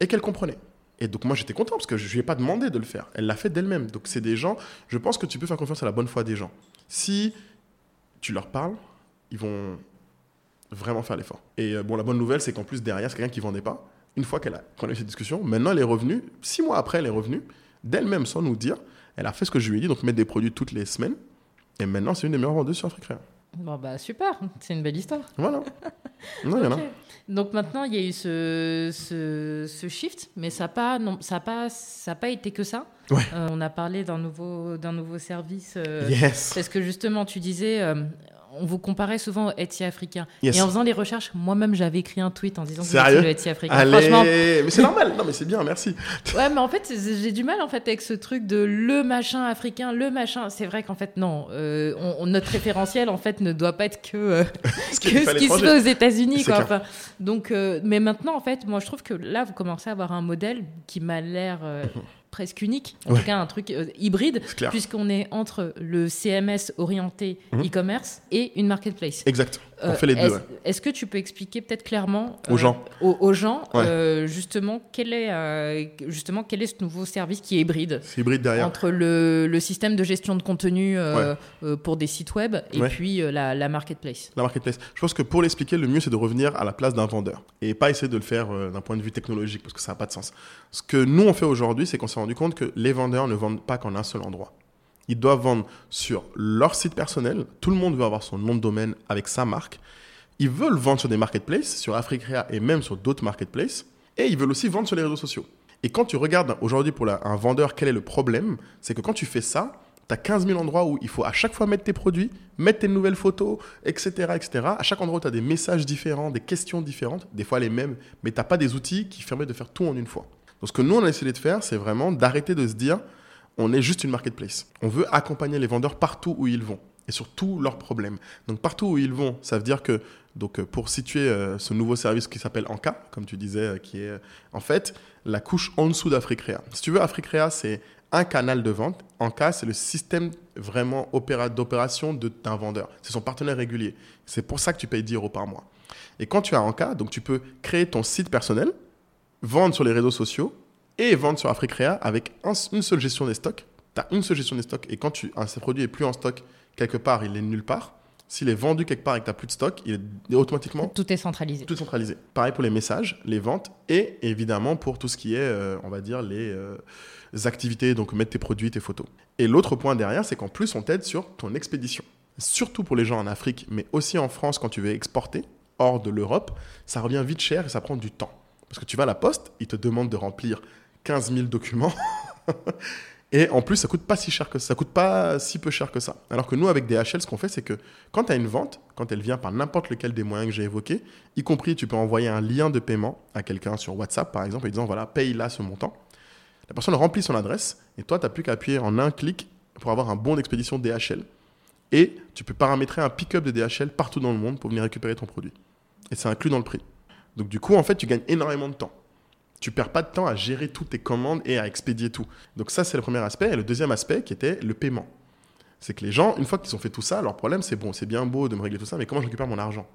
et qu'elle comprenait. Et donc moi j'étais content parce que je lui ai pas demandé de le faire. Elle l'a fait d'elle-même. Donc c'est des gens, je pense que tu peux faire confiance à la bonne foi des gens. Si tu leur parles, ils vont vraiment faire l'effort. Et euh, bon, la bonne nouvelle, c'est qu'en plus derrière, c'est quelqu'un qui vendait pas. Une fois qu'elle a, qu'on a eu cette discussion, maintenant elle est revenue, six mois après elle est revenue, d'elle-même sans nous dire, elle a fait ce que je lui ai dit, donc mettre des produits toutes les semaines. Et maintenant c'est une des meilleures vendeuses sur Afrique. Bon, bah super, c'est une belle histoire. Voilà. Non, il y en a. Donc maintenant, il y a eu ce, ce, ce shift, mais ça n'a pas, pas, pas été que ça. Ouais. Euh, on a parlé d'un nouveau, nouveau service. euh, Yes. Parce que justement, tu disais, euh, on vous comparait souvent au Etsy africain. Yes. Et en faisant les recherches, moi-même, j'avais écrit un tweet en disant que c'était le Etsy africain. Allez, Franchement, mais c'est normal. Non, mais c'est bien, merci. ouais, mais en fait, j'ai du mal en fait avec ce truc de le machin africain, le machin. C'est vrai qu'en fait, non, euh, on- notre référentiel en fait ne doit pas être que euh, Ce que ce qui se fait aux États-Unis. Enfin, donc, euh, mais maintenant, en fait, moi, je trouve que là, vous commencez à avoir un modèle qui m'a l'air presque unique, en Ouais. tout cas un truc euh, hybride, puisqu'on est entre le CMS orienté Mhm. e-commerce et une marketplace. Exact. On Euh, fait les deux. Est-ce ouais. que tu peux expliquer peut-être clairement Aux gens. aux, aux gens Ouais. euh, justement quel est euh, justement quel est ce nouveau service qui est hybride C'est hybride derrière. entre le, le système de gestion de contenu euh, euh, pour des sites web et puis euh, la, la marketplace? La marketplace. Je pense que pour l'expliquer, le mieux, c'est de revenir à la place d'un vendeur et pas essayer de le faire euh, d'un point de vue technologique parce que ça n'a pas de sens. Ce que nous, on fait aujourd'hui, c'est qu'on s'est rendu compte que les vendeurs ne vendent pas qu'en un seul endroit. Ils doivent vendre sur leur site personnel. Tout le monde veut avoir son nom de domaine avec sa marque. Ils veulent vendre sur des marketplaces, sur Africrea et même sur d'autres marketplaces. Et ils veulent aussi vendre sur les réseaux sociaux. Et quand tu regardes aujourd'hui pour un vendeur, quel est le problème? C'est que quand tu fais ça, tu as 15 000 endroits où il faut à chaque fois mettre tes produits, mettre tes nouvelles photos, etc. etc. À chaque endroit, tu as des messages différents, des questions différentes, des fois les mêmes, mais tu n'as pas des outils qui permettent de faire tout en une fois. Donc ce que nous, on a essayé de faire, c'est vraiment d'arrêter de se dire, on est juste une marketplace. On veut accompagner les vendeurs partout où ils vont et sur tous leurs problèmes. Donc partout où ils vont, ça veut dire que donc euh, pour situer euh, ce nouveau service qui s'appelle Anka, comme tu disais, euh, qui est en fait la couche en dessous d'Africrea. Si tu veux, Africrea, c'est un canal de vente. Anka, c'est le système vraiment opéra- d'opération d'un vendeur. C'est son partenaire régulier. C'est pour ça que tu payes 10 euros par mois. Et quand tu as Anka, donc tu peux créer ton site personnel, vendre sur les réseaux sociaux et vendre sur Africrea avec un- une seule gestion des stocks. Tu as une seule gestion des stocks et quand tu, un ce produit est plus en stock quelque part, il est nulle part. S'il est vendu quelque part et que tu n'as plus de stock, il est automatiquement Tout est centralisé. tout centralisé. Pareil pour les messages, les ventes et évidemment pour tout ce qui est, euh, on va dire, les euh, activités, donc mettre tes produits, tes photos. Et l'autre point derrière, c'est qu'en plus, on t'aide sur ton expédition. Surtout pour les gens en Afrique, mais aussi en France quand tu veux exporter hors de l'Europe, ça revient vite cher et ça prend du temps. Parce que tu vas à la poste, ils te demandent de remplir 15 000 documents. Et en plus, ça coûte pas si cher que ça, ça coûte pas si peu cher que ça. Alors que nous, avec DHL, ce qu'on fait, c'est que quand tu as une vente, quand elle vient par n'importe lequel des moyens que j'ai évoqués, y compris tu peux envoyer un lien de paiement à quelqu'un sur WhatsApp, par exemple, en disant voilà, paye là ce montant. La personne remplit son adresse et toi, tu n'as plus qu'à appuyer en un clic pour avoir un bon d'expédition DHL. Et tu peux paramétrer un pick-up de DHL partout dans le monde pour venir récupérer ton produit. Et c'est inclus dans le prix. Donc du coup, en fait, tu gagnes énormément de temps. Tu perds pas de temps à gérer toutes tes commandes et à expédier tout. Donc ça, c'est le premier aspect. Et le deuxième aspect, qui était le paiement. C'est que les gens, une fois qu'ils ont fait tout ça, leur problème, c'est bon, c'est bien beau de me régler tout ça, mais comment je récupère mon argent?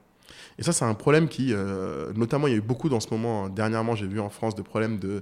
Et ça, c'est un problème qui, euh, notamment, il y a eu beaucoup dans ce moment, euh, dernièrement, j'ai vu en France de problèmes de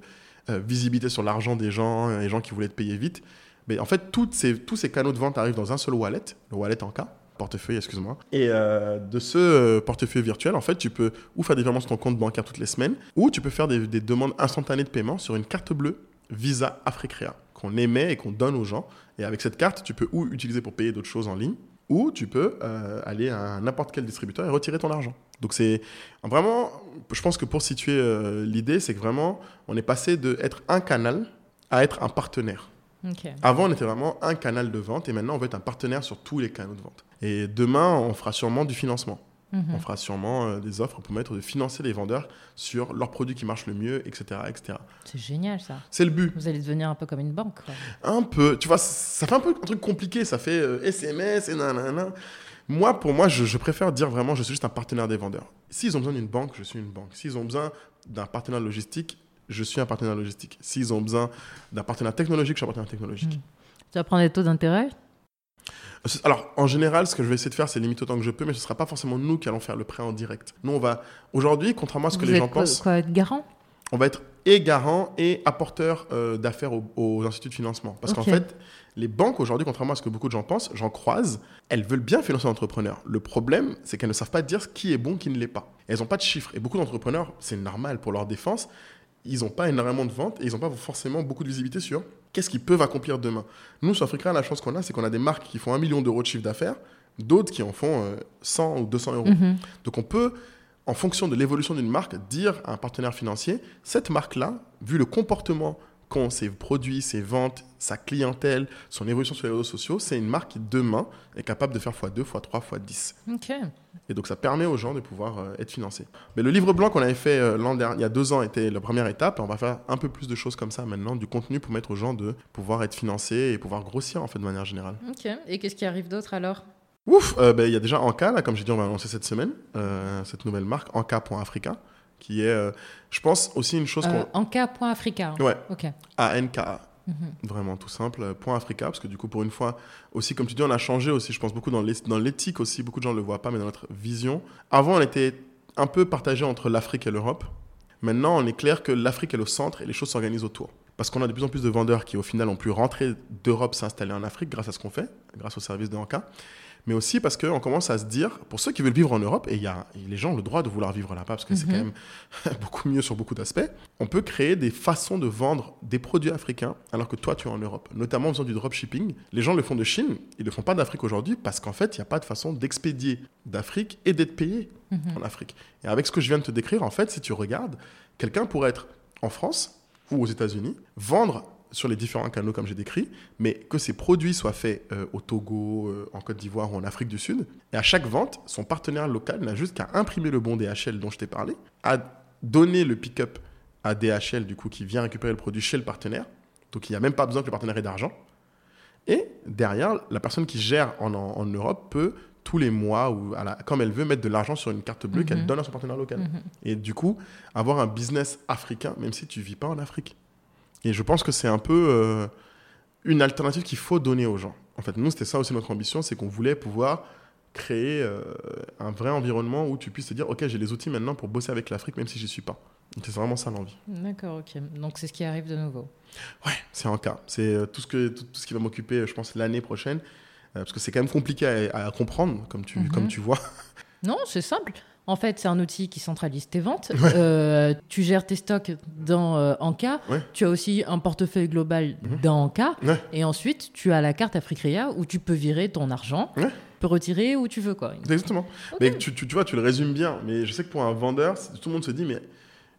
euh, visibilité sur l'argent des gens, les gens qui voulaient te payer vite. Mais en fait, toutes ces, tous ces canaux de vente arrivent dans un seul wallet, le wallet en cas, portefeuille, excuse-moi. Et euh, de ce euh, portefeuille virtuel, en fait, tu peux ou faire des virements sur ton compte bancaire toutes les semaines, ou tu peux faire des, des demandes instantanées de paiement sur une carte bleue Visa Africrea qu'on émet et qu'on donne aux gens. Et avec cette carte, tu peux ou utiliser pour payer d'autres choses en ligne, ou tu peux euh, aller à n'importe quel distributeur et retirer ton argent. Donc c'est vraiment, je pense que pour situer euh, l'idée, c'est que vraiment, on est passé de être un canal à être un partenaire. Avant, on était vraiment un canal de vente et maintenant, on veut être un partenaire sur tous les canaux de vente. Et demain, on fera sûrement du financement. Mhm. On fera sûrement euh, des offres pour permettre de financer les vendeurs sur leurs produits qui marchent le mieux, etc. etc. C'est génial ça. C'est le but. Vous allez devenir un peu comme une banque. quoi. Un peu. Tu vois, ça fait un peu un truc compliqué. Ça fait euh, SMS et nanana. Moi, pour moi, je, je préfère dire vraiment, je suis juste un partenaire des vendeurs. S'ils ont besoin d'une banque, je suis une banque. S'ils ont besoin d'un partenaire logistique, je suis un partenaire logistique. S'ils ont besoin d'un partenaire technologique, je suis un partenaire technologique. Hmm. Tu vas prendre des taux d'intérêt? Alors, en général, ce que je vais essayer de faire, c'est limiter autant que je peux, mais ce ne sera pas forcément nous qui allons faire le prêt en direct. Nous, on va, aujourd'hui, contrairement à ce que les gens pensent. Quoi, être garant? On va être et garant et apporteur euh, d'affaires aux, instituts de financement. Parce qu'en fait, les banques aujourd'hui, contrairement à ce que beaucoup de gens pensent, j'en croise, elles veulent bien financer l'entrepreneur. Le problème, c'est qu'elles ne savent pas dire qui est bon, qui ne l'est pas. elles n'ont pas de chiffres. Et beaucoup d'entrepreneurs, c'est normal pour leur défense, ils n'ont pas énormément de ventes et ils n'ont pas forcément beaucoup de visibilité sur qu'est-ce qu'ils peuvent accomplir demain. Nous, sur Africa, la chance qu'on a, c'est qu'on a des marques qui font un million d'euros de chiffre d'affaires, d'autres qui en font 100 euh, ou 200 euros. Mhm. Donc on peut, en fonction de l'évolution d'une marque, dire à un partenaire financier, cette marque-là, vu le comportement qu'ont ses produits, ses ventes, sa clientèle, son évolution sur les réseaux sociaux, c'est une marque qui demain est capable de faire x2, x3, x10. Ok. Et donc ça permet aux gens de pouvoir euh, être financés. Mais le livre blanc qu'on avait fait euh, l'an dernier, il y a deux ans, était la première étape. on va faire un peu plus de choses comme ça maintenant, du contenu pour mettre aux gens de pouvoir être financés et pouvoir grossir en fait de manière générale. Ok. Et qu'est-ce qui arrive d'autre alors? Ouf, euh, ben, il y a déjà Anka, là, comme j'ai dit, on va annoncer cette semaine, cette nouvelle marque, Anka.africa qui est, euh, je pense, aussi une chose euh, qu'on... Anka.africa. Ouais. Ok. A-N-K-A. Mhm. Vraiment tout simple, euh, point Africa, parce que du coup, pour une fois, aussi, comme tu dis, on a changé aussi, je pense, beaucoup dans l'éthique aussi, beaucoup de gens ne le voient pas, mais dans notre vision. Avant, on était un peu partagé entre l'Afrique et l'Europe. Maintenant, on est clair que l'Afrique est le centre et les choses s'organisent autour. Parce qu'on a de plus en plus de vendeurs qui, au final, ont pu rentrer d'Europe, s'installer en Afrique grâce à ce qu'on fait, grâce au service de Anka mais aussi parce qu'on commence à se dire, pour ceux qui veulent vivre en Europe, et, y a, les gens ont le droit de vouloir vivre là-bas, parce que c'est quand mhm. même beaucoup mieux sur beaucoup d'aspects, on peut créer des façons de vendre des produits africains alors que toi, tu es en Europe. Notamment en faisant du dropshipping. Les gens le font de Chine, ils ne le font pas d'Afrique aujourd'hui, parce qu'en fait, il n'y a pas de façon d'expédier d'Afrique et d'être payé mhm. en Afrique. Et avec ce que je viens de te décrire, en fait, si tu regardes, quelqu'un pourrait être en France ou aux États-Unis, vendre sur les différents canaux comme j'ai décrit, mais que ces produits soient faits euh, au Togo, euh, en Côte d'Ivoire ou en Afrique du Sud. Et à chaque vente, son partenaire local n'a juste qu'à imprimer le bon DHL dont je t'ai parlé, à donner le pick-up à DHL du coup qui vient récupérer le produit chez le partenaire. Donc il n'y a même pas besoin que le partenaire ait d'argent. Et derrière, la personne qui gère en, Europe peut tous les mois ou comme elle veut mettre de l'argent sur une carte bleue qu'elle mhm. donne à son partenaire local. Mhm. Et du coup, avoir un business africain, même si tu vis pas en Afrique. Et je pense que c'est un peu euh, une alternative qu'il faut donner aux gens. En fait, nous, c'était ça aussi notre ambition, c'est qu'on voulait pouvoir créer euh, un vrai environnement où tu puisses te dire, OK, j'ai les outils maintenant pour bosser avec l'Afrique, même si j'y suis pas. C'est vraiment ça l'envie. D'accord, ok. Donc c'est ce qui arrive de nouveau. Ouais, c'est en cas. C'est euh, tout, ce que, tout, ce qui va m'occuper, je pense, l'année prochaine. parce que c'est quand même compliqué à, comprendre, comme tu, comme mhm. tu vois. Non, c'est simple. En fait, c'est un outil qui centralise tes ventes. Euh, tu gères tes stocks dans euh, Anka. Tu as aussi un portefeuille global mhm. dans Anka. Et ensuite, tu as la carte Africrea où tu peux virer ton argent. Tu peux retirer où tu veux. Quoi. Exactement. Mais tu, tu, vois, tu le résumes bien. Mais je sais que pour un vendeur, tout le monde se dit, mais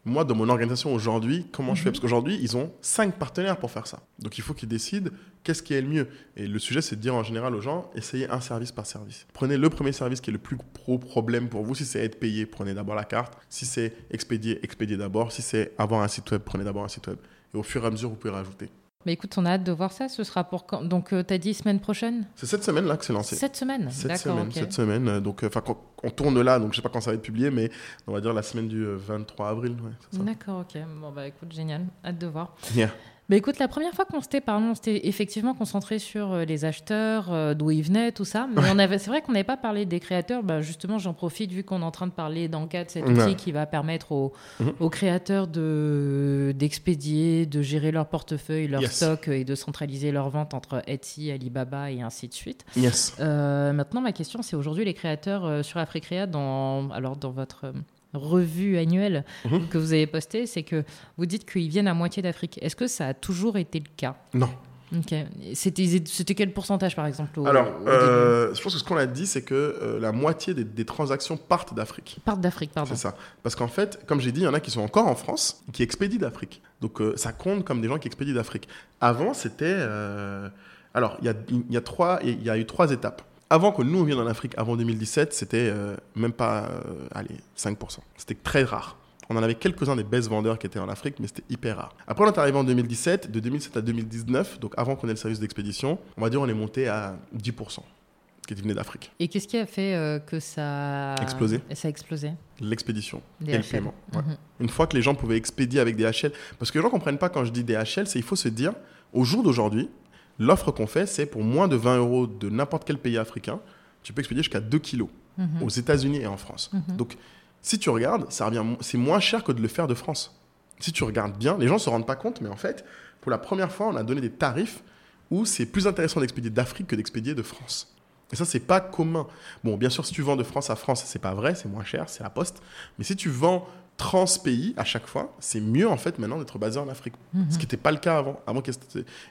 moi, dans mon organisation aujourd'hui, comment je fais? Mhm. Parce qu'aujourd'hui, ils ont cinq partenaires pour faire ça. Donc, il faut qu'ils décident qu'est-ce qui est le mieux. Et le sujet, c'est de dire en général aux gens, essayez un service par service. Prenez le premier service qui est le plus gros problème pour vous. Si c'est être payé, prenez d'abord la carte. Si c'est expédier, expédiez d'abord. Si c'est avoir un site web, prenez d'abord un site web. Et au fur et à mesure, vous pouvez rajouter. Mais écoute, on a hâte de voir ça. Ce sera pour quand? Donc, euh, tu as dit semaine prochaine? C'est cette semaine-là que c'est lancé. Cette semaine Cette semaine. Cette semaine. Euh, donc, euh, enfin, on tourne là, donc je sais pas quand ça va être publié, mais on va dire la semaine du 23 avril. D'accord, ok. Bon, bah écoute, génial. Hâte de voir. Yeah. Bah écoute, la première fois qu'on s'était parlé, on s'était effectivement concentré sur euh, les acheteurs, euh, d'où ils venaient, tout ça. Mais on avait, c'est vrai qu'on n'avait pas parlé des créateurs. Bah justement, j'en profite vu qu'on est en train de parler d'enquête, de cet outil qui va permettre aux, mhm. aux créateurs de, d'expédier, de gérer leur portefeuille, leur stock et de centraliser leurs ventes entre Etsy, Alibaba et ainsi de suite. Yes. Euh, maintenant, ma question, c'est aujourd'hui les créateurs sur Africrea, dans, alors dans votre revue annuelle mhm. que vous avez postée, c'est que vous dites qu'ils viennent à moitié d'Afrique. Est-ce que ça a toujours été le cas? Non. C'était quel pourcentage, par exemple Alors, euh, je pense que ce qu'on a dit, c'est que euh, la moitié des, transactions partent d'Afrique. Partent d'Afrique, pardon. C'est ça. Parce qu'en fait, comme j'ai dit, il y en a qui sont encore en France, qui expédient d'Afrique. Donc, euh, ça compte comme des gens qui expédient d'Afrique. Avant, c'était... Alors, il y a, y, a trois, y a eu trois étapes. Avant que nous, on vienne en Afrique, avant 2017, c'était euh, même pas euh, allez, 5%. C'était très rare. On en avait quelques-uns des best vendeurs qui étaient en Afrique, mais c'était hyper rare. Après, on est arrivé en 2017. De 2007 à 2019, donc avant qu'on ait le service d'expédition, on va dire on est monté à 10%. qui venaient d'Afrique. Et qu'est-ce qui a fait euh, que ça a Explosé. Ça a explosé. L'expédition et le paiement. ouais. Mhm. Une fois que les gens pouvaient expédier avec DHL, parce que les gens comprennent pas quand je dis DHL, c'est il faut se dire, au jour d'aujourd'hui, l'offre qu'on fait, c'est pour moins de 20 euros de n'importe quel pays africain, tu peux expédier jusqu'à 2 kilos Mhm. aux États-Unis et en France. Mhm. Donc, si tu regardes, ça revient, c'est moins cher que de le faire de France. Si tu regardes bien, les gens se rendent pas compte, mais en fait, pour la première fois, on a donné des tarifs où c'est plus intéressant d'expédier d'Afrique que d'expédier de France. Et ça, c'est pas commun. Bon, bien sûr, si tu vends de France à France, c'est pas vrai, c'est moins cher, c'est la poste. Mais si tu vends trans pays à chaque fois, c'est mieux en fait maintenant d'être basé en Afrique. Mhm. Ce qui n'était pas le cas avant. avant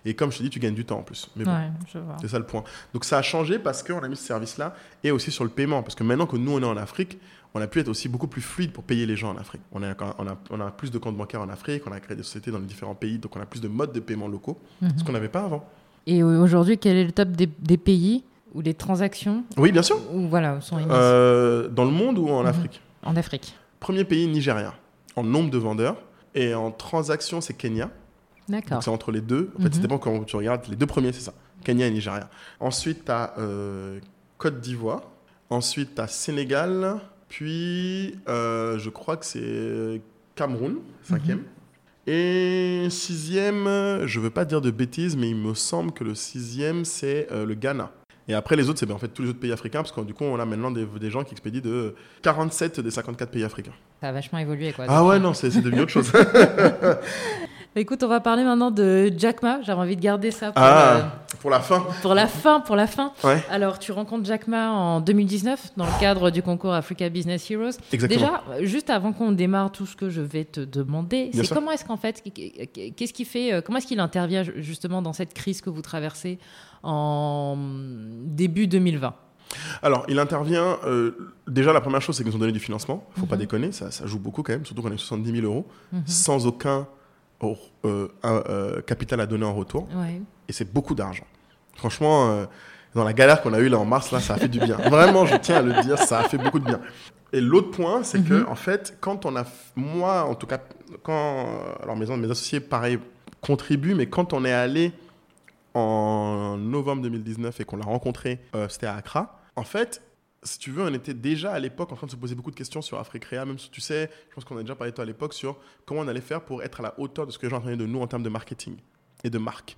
et comme je te dis, tu gagnes du temps en plus. Mais bon, Ouais, je vois. c'est ça le point. Donc ça a changé parce qu'on a mis ce service-là et aussi sur le paiement. Parce que maintenant que nous, on est en Afrique, on a pu être aussi beaucoup plus fluide pour payer les gens en Afrique. On a, on a, on a plus de comptes bancaires en Afrique, on a créé des sociétés dans les différents pays, donc on a plus de modes de paiement locaux, Mhm. ce qu'on n'avait pas avant. Et aujourd'hui, quel est le top des, des pays où les transactions Oui, bien sûr. où, voilà, sont Euh, dans le monde ou en Mhm. Afrique? En Afrique Premier pays, Nigeria. En nombre de vendeurs. Et en transactions, c'est Kenya. D'accord. C'est entre les deux. En fait, Mhm. ça dépend quand tu regardes. Les deux premiers, c'est ça. Kenya et Nigeria. Ensuite, tu as Côte d'Ivoire. Ensuite, tu as Sénégal. Puis, euh, je crois que c'est Cameroun, cinquième. Et sixième, je veux pas dire de bêtises, mais il me semble que le sixième, c'est euh, le Ghana. Et après, les autres, c'est ben, en fait tous les autres pays africains, parce que du coup, on a maintenant des, des gens qui expédient de 47 des 54 pays africains. Ça a vachement évolué. Quoi, Ah ouais, non, c'est c'est devenu autre chose. Écoute, on va parler maintenant de Jack Ma. J'avais envie de garder ça pour, Ah, pour la fin. euh, pour la fin. Pour la fin. Ouais. Alors, tu rencontres Jack Ma en 2019 dans le cadre du concours Africa Business Heroes. Exactement. Déjà, euh, juste avant qu'on démarre tout ce que je vais te demander, c'est comment est-ce qu'en fait, qu'est-ce qui fait, euh, comment est-ce qu'il intervient ju- justement dans cette crise que vous traversez en début 2020 Alors, il intervient. euh, déjà, la première chose, c'est qu'ils nous ont donné du financement. Faut pas Mhm. déconner, ça, ça joue beaucoup quand même, surtout qu'on a eu 70 000 euros, Mhm. sans aucun euh, un, euh, capital à donner en retour. Ouais. Et c'est beaucoup d'argent. Franchement, euh, dans la galère qu'on a eue là en mars, là, ça a fait du bien. Vraiment, je tiens à le dire, ça a fait beaucoup de bien. Et l'autre point, c'est que, Mhm. en fait, quand on a. Moi, en tout cas, quand. Alors, mes, mes associés, pareil, contribuent, mais quand on est allé en novembre 2019 et qu'on l'a rencontré, c'était à Accra. En fait, si tu veux, on était déjà à l'époque en train de se poser beaucoup de questions sur Africrea, même si tu sais, je pense qu'on a déjà parlé de toi à l'époque sur comment on allait faire pour être à la hauteur de ce que les gens attendaient de nous en termes de marketing et de marque.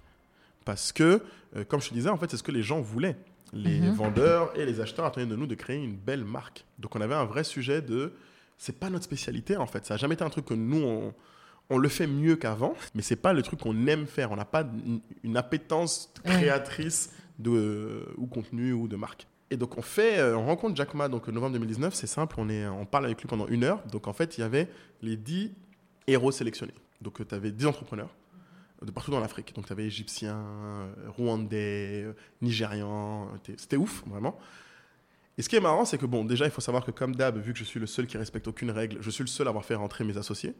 Parce que, euh, comme je te disais, en fait, c'est ce que les gens voulaient. Les Mhm. vendeurs et les acheteurs attendaient de nous de créer une belle marque. Donc on avait un vrai sujet de... C'est pas notre spécialité en fait. Ça n'a jamais été un truc que nous, on, on le fait mieux qu'avant, mais c'est pas le truc qu'on aime faire. On n'a pas une, une appétence créatrice de, ou contenu ou de marque. Et donc on fait, euh, on rencontre Jack Ma donc novembre 2019, c'est simple, on, est, on parle avec lui pendant une heure. Donc en fait, il y avait les 10 héros sélectionnés. Donc tu avais 10 entrepreneurs euh, de partout dans l'Afrique. Donc tu avais Égyptiens, euh, Rwandais, euh, Nigérians, euh, c'était ouf, vraiment. Et ce qui est marrant, c'est que bon, déjà, il faut savoir que comme d'hab, vu que je suis le seul qui respecte aucune règle, je suis le seul à avoir fait rentrer mes associés.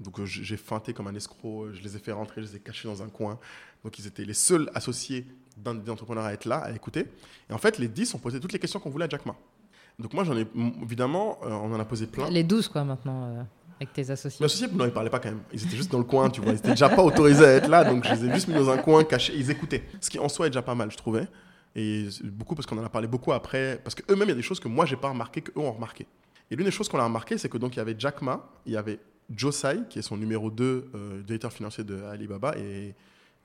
Donc euh, j'ai feinté comme un escroc, euh, je les ai fait rentrer, je les ai cachés dans un coin. Donc ils étaient les seuls associés d'un des entrepreneurs à être là, à écouter. Et en fait, les 10 ont posé toutes les questions qu'on voulait à Jack Ma. Donc moi, j'en ai, évidemment, euh, on en a posé plein. Les 12, quoi, maintenant, euh, avec tes associés. Mes associés, non, ils parlaient pas quand même. Ils étaient juste dans le coin, tu vois. Ils étaient déjà pas autorisés à être là, donc je les ai juste mis dans un coin, cachés. Ils écoutaient. Ce qui en soi est déjà pas mal, je trouvais. Et beaucoup parce qu'on en a parlé beaucoup après. Parce qu'eux-mêmes, il y a des choses que moi, j'ai pas remarqué, qu'eux ont remarqué. Et l'une des choses qu'on a remarqué, c'est que donc il y avait Jack Ma, il y avait Josai, qui est son numéro 2 euh, directeur financier de Alibaba, et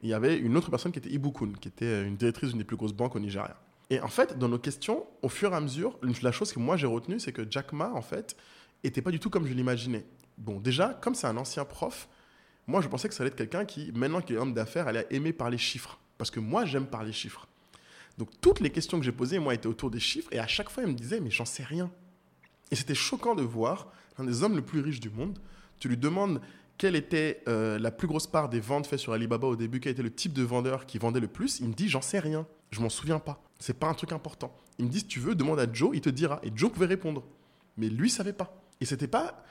il y avait une autre personne qui était Ibukun, qui était une directrice d'une des plus grosses banques au Nigeria. Et en fait, dans nos questions, au fur et à mesure, la chose que moi j'ai retenue, c'est que Jack Ma, en fait, était pas du tout comme je l'imaginais. Bon, déjà, comme c'est un ancien prof, moi je pensais que ça allait être quelqu'un qui, maintenant qu'il est homme d'affaires, allait aimer parler chiffres. Parce que moi, j'aime parler chiffres. Donc toutes les questions que j'ai posées, moi, étaient autour des chiffres, et à chaque fois, il me disait, mais j'en sais rien. Et c'était choquant de voir l'un des hommes les plus riches du monde. Tu lui demandes quelle était euh, la plus grosse part des ventes faites sur Alibaba au début, quel était le type de vendeur qui vendait le plus? Il me dit, j'en sais rien, je m'en souviens pas. C'est pas un truc important. Il me dit, si tu veux, demande à Joe, il te dira. Et Joe pouvait répondre. Mais lui savait pas. Et c'était pas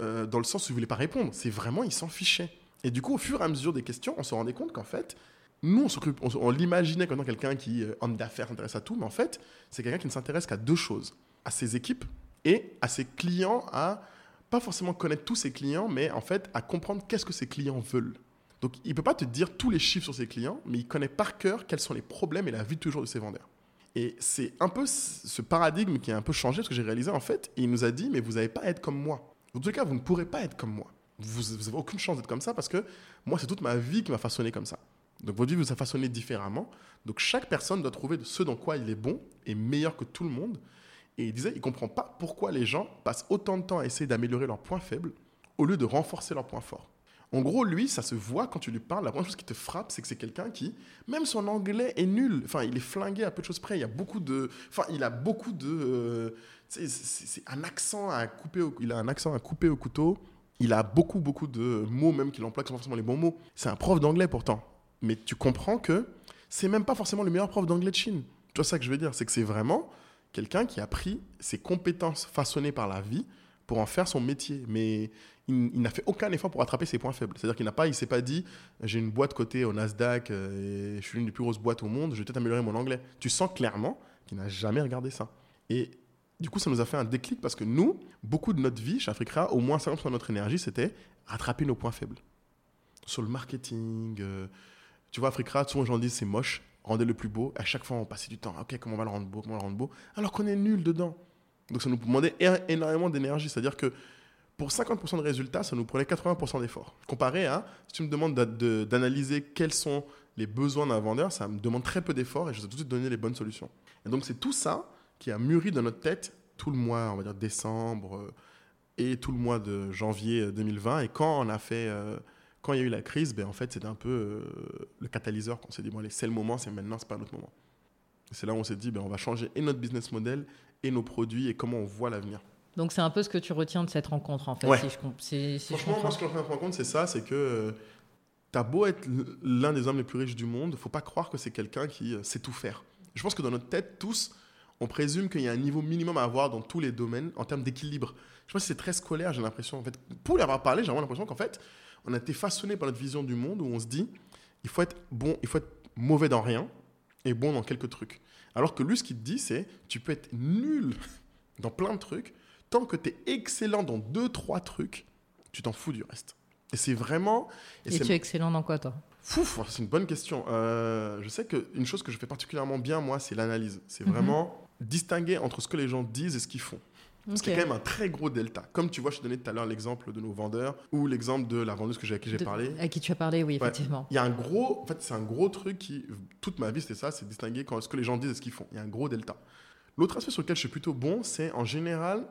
euh, dans le sens où il voulait pas répondre. C'est vraiment, il s'en fichait. Et du coup, au fur et à mesure des questions, on se rendait compte qu'en fait, nous, on, on, on l'imaginait comme quelqu'un qui, euh, homme d'affaires, s'intéresse à tout, mais en fait, c'est quelqu'un qui ne s'intéresse qu'à deux choses à ses équipes et à ses clients, à pas forcément connaître tous ses clients, mais en fait à comprendre qu'est-ce que ses clients veulent. Donc il peut pas te dire tous les chiffres sur ses clients, mais il connaît par cœur quels sont les problèmes et la vie toujours de ses vendeurs. Et c'est un peu ce paradigme qui a un peu changé, parce que j'ai réalisé, en fait, il nous a dit, mais vous n'allez pas être comme moi. En tout cas, vous ne pourrez pas être comme moi. Vous n'avez aucune chance d'être comme ça, parce que moi, c'est toute ma vie qui m'a façonné comme ça. Donc votre vie vous a façonné différemment. Donc chaque personne doit trouver ce dans quoi il est bon et meilleur que tout le monde. Et il disait, il comprend pas pourquoi les gens passent autant de temps à essayer d'améliorer leurs points faibles au lieu de renforcer leurs points forts. En gros, lui, ça se voit quand tu lui parles. La première chose qui te frappe, c'est que c'est quelqu'un qui, même son anglais est nul. Enfin, il est flingué à peu de choses près. Il y a beaucoup de, enfin, il a beaucoup de, euh, c'est un accent à couper. Au, il a un accent à couper au couteau. Il a beaucoup, beaucoup de mots même qu'il emploie qui sont forcément les bons mots. C'est un prof d'anglais pourtant, mais tu comprends que c'est même pas forcément le meilleur prof d'anglais de Chine. Tu vois ça que je veux dire, c'est que c'est vraiment quelqu'un qui a pris ses compétences façonnées par la vie pour en faire son métier. Mais il, n'a fait aucun effort pour attraper ses points faibles. C'est-à-dire qu'il n'a pas, il s'est pas dit, j'ai une boîte cotée au Nasdaq euh, et je suis l'une des plus grosses boîtes au monde, je vais peut-être améliorer mon anglais. Tu sens clairement qu'il n'a jamais regardé ça. Et du coup, ça nous a fait un déclic parce que nous, beaucoup de notre vie chez Africa, au moins 50% de notre énergie, c'était rattraper nos points faibles. Sur le marketing, euh, tu vois, Africa, souvent les gens disent c'est moche, rendez le plus beau. À chaque fois, on passait du temps, ok, comment on va le rendre beau, comment on le rendre beau, alors qu'on est nul dedans. Donc ça nous demandait énormément d'énergie. C'est-à-dire que pour 50% de résultats, ça nous prenait 80% d'efforts. Comparé à, si tu me demandes d'analyser quels sont les besoins d'un vendeur, ça me demande très peu d'efforts et je vais tout de suite donner les bonnes solutions. Et donc c'est tout ça qui a mûri dans notre tête tout le mois, on va dire décembre euh, et tout le mois de janvier 2020. Et quand on a fait, euh, quand il y a eu la crise, ben en fait c'était un peu euh, le catalyseur qu'on s'est dit bon allez c'est le moment, c'est maintenant, c'est pas un autre moment. C'est là où on s'est dit ben on va changer et notre business model et nos produits et comment on voit l'avenir. Donc c'est un peu ce que tu retiens de cette rencontre en fait. Si je, Franchement, moi ce que je me rends compte c'est ça, c'est que euh, tu as beau être l'un des hommes les plus riches du monde, faut pas croire que c'est quelqu'un qui euh, sait tout faire. Je pense que dans notre tête, tous, on présume qu'il y a un niveau minimum à avoir dans tous les domaines en termes d'équilibre. Je pense que c'est très scolaire, j'ai l'impression. En fait, pour y avoir parlé, j'ai vraiment l'impression qu'en fait, on a été façonné par notre vision du monde où on se dit, il faut être bon, il faut être mauvais dans rien et bon dans quelques trucs. Alors que lui, ce qu'il te dit, c'est, tu peux être nul dans plein de trucs, tant que tu es excellent dans deux, trois trucs, tu t'en fous du reste. Et c'est vraiment. Et, tu es excellent dans quoi, toi? Fouf, c'est une bonne question. Euh, je sais qu'une chose que je fais particulièrement bien, moi, c'est l'analyse. C'est mhm. vraiment distinguer entre ce que les gens disent et ce qu'ils font. Okay. C'est quand même un très gros delta. Comme tu vois, je te donnais tout à l'heure l'exemple de nos vendeurs ou l'exemple de la vendeuse que j'ai, à qui j'ai parlé. À qui tu as parlé, oui, effectivement. Il y a un gros, en fait, c'est un gros truc qui, toute ma vie, c'était ça, c'est distinguer quand, ce que les gens disent et ce qu'ils font. Il y a un gros delta. L'autre aspect sur lequel je suis plutôt bon, c'est en général,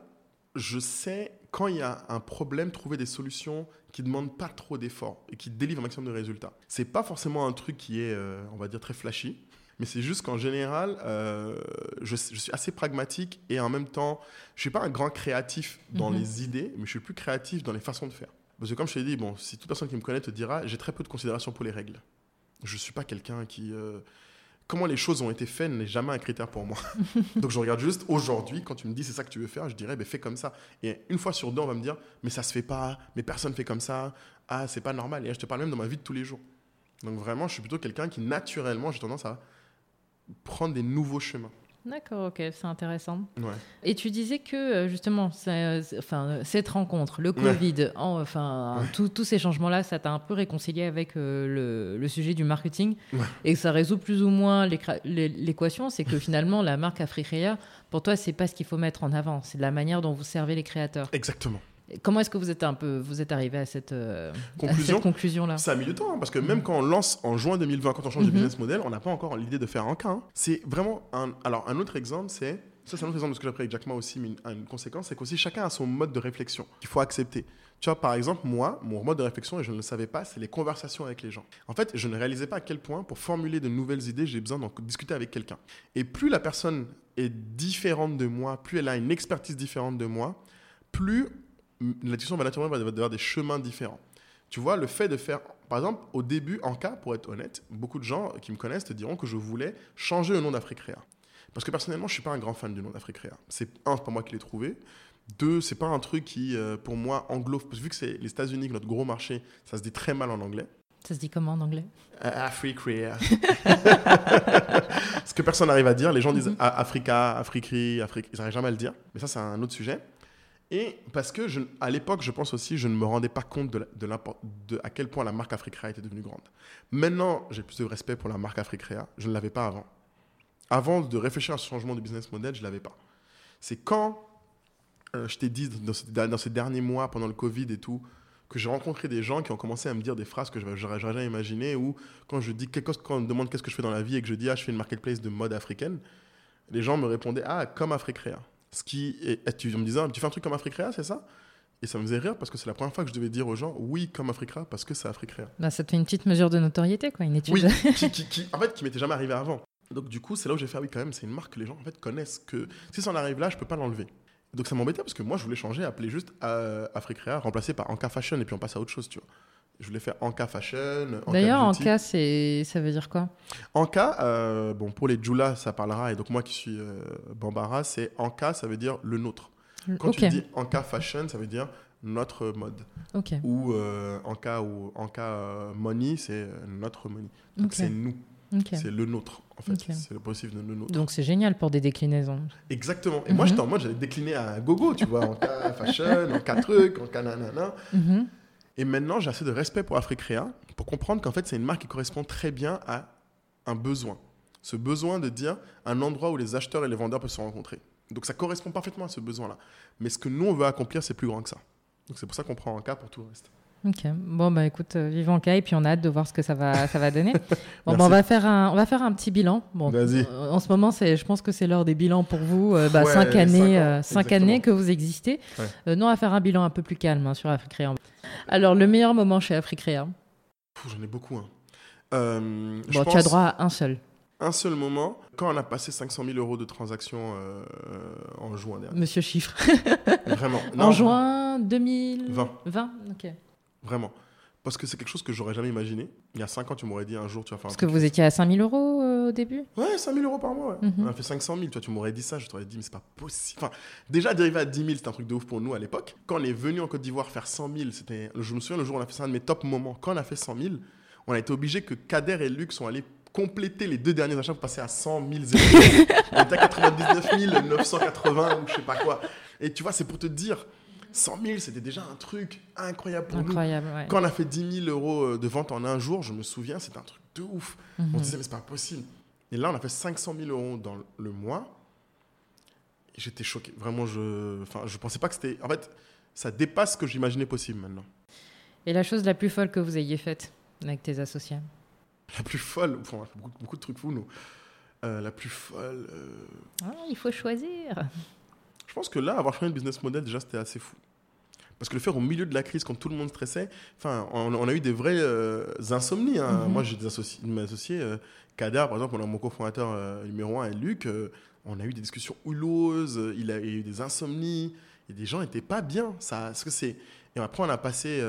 je sais quand il y a un problème, trouver des solutions qui ne demandent pas trop d'efforts et qui délivrent un maximum de résultats. C'est pas forcément un truc qui est, euh, on va dire, très flashy, mais c'est juste qu'en général, euh, je, suis assez pragmatique et en même temps, je suis pas un grand créatif dans mhm. les idées, mais je suis plus créatif dans les façons de faire. Parce que comme je t'ai dit, bon, si toute personne qui me connaît te dira, j'ai très peu de considération pour les règles. Je suis pas quelqu'un qui euh, comment les choses ont été faites n'est jamais un critère pour moi. Donc je regarde juste aujourd'hui, quand tu me dis c'est ça que tu veux faire, je dirais ben, fais comme ça. Et une fois sur deux, on va me dire mais ça se fait pas, mais personne fait comme ça, ah c'est pas normal. Et je te parle même dans ma vie de tous les jours. Donc vraiment, je suis plutôt quelqu'un qui naturellement, j'ai tendance à prendre des nouveaux chemins. D'accord, ok, c'est intéressant. Et tu disais que euh, justement, enfin, cette rencontre, le Covid, enfin, tous ces changements-là, ça t'a un peu réconcilié avec euh, le, sujet du marketing et ça résout plus ou moins l'équation. C'est que finalement, la marque Africrea, pour toi, c'est pas ce qu'il faut mettre en avant, c'est la manière dont vous servez les créateurs. Exactement. Comment est-ce que vous êtes un peu, vous êtes arrivé à cette euh, conclusion, conclusion là Ça a mis du temps hein, parce que même quand on lance en juin 2020, quand on change de mhm. business model, on n'a pas encore l'idée de faire un cas. Hein. C'est vraiment un. Alors un autre exemple, c'est ça, c'est un autre exemple de ce que j'ai appris avec Jack Ma aussi, mais une, conséquence, c'est qu'aussi chacun a son mode de réflexion qu'il faut accepter. Tu vois, par exemple, moi, mon mode de réflexion, et je ne le savais pas, c'est les conversations avec les gens. En fait, je ne réalisais pas à quel point, pour formuler de nouvelles idées, j'ai besoin d'en discuter avec quelqu'un. Et plus la personne est différente de moi, plus elle a une expertise différente de moi, plus la discussion va naturellement avoir des chemins différents. Tu vois, le fait de faire, par exemple, au début, en cas, pour être honnête, beaucoup de gens qui me connaissent te diront que je voulais changer le nom d'Africrea. Parce que personnellement, je suis pas un grand fan du nom d'Africrea. C'est un, c'est pas moi qui l'ai trouvé. Deux, c'est pas un truc qui, euh, pour moi, que vu que c'est les États-Unis, notre gros marché, ça se dit très mal en anglais. Ça se dit comment en anglais? Euh, Africrea. Ce que personne n'arrive à dire. Les gens disent mhm. Africa, Africri, Afrique. Ils n'arrivent jamais à le dire. Mais ça, c'est un autre sujet. Et parce que, je, à l'époque, je pense aussi, je ne me rendais pas compte de, de, à quel point la marque Africrea était devenue grande. Maintenant, j'ai plus de respect pour la marque Africrea. Je ne l'avais pas avant. avant de réfléchir à ce changement de business model, je ne l'avais pas. C'est quand euh, je t'ai dit dans, dans, ces derniers mois, pendant le Covid et tout, que j'ai rencontré des gens qui ont commencé à me dire des phrases que j'aurais jamais imaginées, ou quand je dis quelque chose, quand on me demande qu'est-ce que je fais dans la vie et que je dis ah je fais une marketplace de mode africaine, les gens me répondaient ah comme Africrea. Ce qui est, tu me disais tu fais un truc comme Africrea, c'est ça? Et ça me faisait rire parce que c'est la première fois que je devais dire aux gens oui comme Africrea parce que c'est Africrea. Bah, ça te fait une petite mesure de notoriété quoi, une étude. Oui, qui, qui, en fait qui m'était jamais arrivé avant. Donc du coup c'est là où j'ai fait ah oui quand même c'est une marque que les gens en fait connaissent que si ça en arrive là je peux pas l'enlever. Donc ça m'embêtait parce que moi je voulais changer, appeler juste euh, Africrea, remplacé par Anka Fashion et puis on passe à autre chose, tu vois. Je voulais faire Anka Fashion. D'ailleurs, Anka, c'est, ça veut dire quoi? Anka, euh, bon, pour les Djoula, ça parlera, et donc moi qui suis euh, Bambara, c'est Anka, ça veut dire le nôtre. Quand tu dis Anka Fashion, ça veut dire notre mode. Ou Anka ou Anka Money, c'est notre money. Donc c'est nous. C'est le nôtre, en fait. C'est le possible de le nôtre. Donc c'est génial pour des déclinaisons. Exactement. Et moi, j'étais en mode, j'allais décliner à gogo, tu vois, en cas fashion, en cas truc, en cas nanana. Mhm. Et maintenant, j'ai assez de respect pour Africrea pour comprendre qu'en fait, c'est une marque qui correspond très bien à un besoin. Ce besoin de dire un endroit où les acheteurs et les vendeurs peuvent se rencontrer. Donc ça correspond parfaitement à ce besoin-là. Mais ce que nous, on veut accomplir, c'est plus grand que ça. Donc c'est pour ça qu'on prend un cas pour tout le reste. Ok, bon bah écoute, euh, vivant cas et puis on a hâte de voir ce que ça va, ça va donner. bon, bah, on va faire un, on va faire un petit bilan. Bon, Vas-y. Euh, en ce moment, c'est, je pense que c'est l'heure des bilans pour vous. Euh, bah, cinq années, cinq années que vous existez. non, on va faire un bilan un peu plus calme hein, sur Africrea. Alors le meilleur moment chez Africrea. J'en ai beaucoup. Hein. bon, tu as droit à un seul. Un seul moment, quand on a passé 500 000 euros de transactions en juin dernier. Monsieur Chiffre. Vraiment. en juin 2020. 20, ok. Vraiment. Parce que c'est quelque chose que j'aurais jamais imaginé. Il y a 5 ans, tu m'aurais dit un jour, tu vas faire Parce que vous étiez à 5 000 euros euh, au début? Ouais, 5 000 euros par mois. Mhm. On a fait 500 000. Tu, tu m'aurais dit ça, je t'aurais dit, mais c'est pas possible. Enfin, déjà, d'arriver à 10 000, c'était un truc de ouf pour nous à l'époque. Quand on est venu en Côte d'Ivoire faire 100 000, c'était, je me souviens le jour où on a fait ça, un de mes top moments. Quand on a fait 100 000, on a été obligé que Kader et Luc sont allés compléter les deux derniers achats pour passer à 100 000 on était à 99 980 ou je sais pas quoi. Et tu vois, c'est pour te dire 100 000, c'était déjà un truc incroyable pour incroyable, nous. Quand on a fait 10 000 euros euh, de vente en un jour, je me souviens, c'était un truc de ouf. On se mhm. disait, mais c'est pas possible. Et là, on a fait 500 000 euros dans le mois. J'étais choqué. Vraiment, je ne je pensais pas que c'était. En fait, ça dépasse ce que j'imaginais possible maintenant. Et la chose la plus folle que vous ayez faite avec tes associés? La plus folle enfin, On a fait beaucoup, beaucoup, de trucs fous, nous. Euh, la plus folle. Euh, ah, il faut choisir. Je pense que là, avoir changé de business model, déjà, c'était assez fou. Parce que le faire au milieu de la crise, quand tout le monde stressait, enfin, on, a eu des vraies euh, insomnies. Hein. Mhm. Moi, j'ai des associés, mes associés, euh, Kader, par exemple, on a mon cofondateur euh, numéro un, et Luc, on a eu des discussions houleuses, il a, eu des insomnies, et des gens n'étaient pas bien. Ça, ce que c'est. Et après, on a passé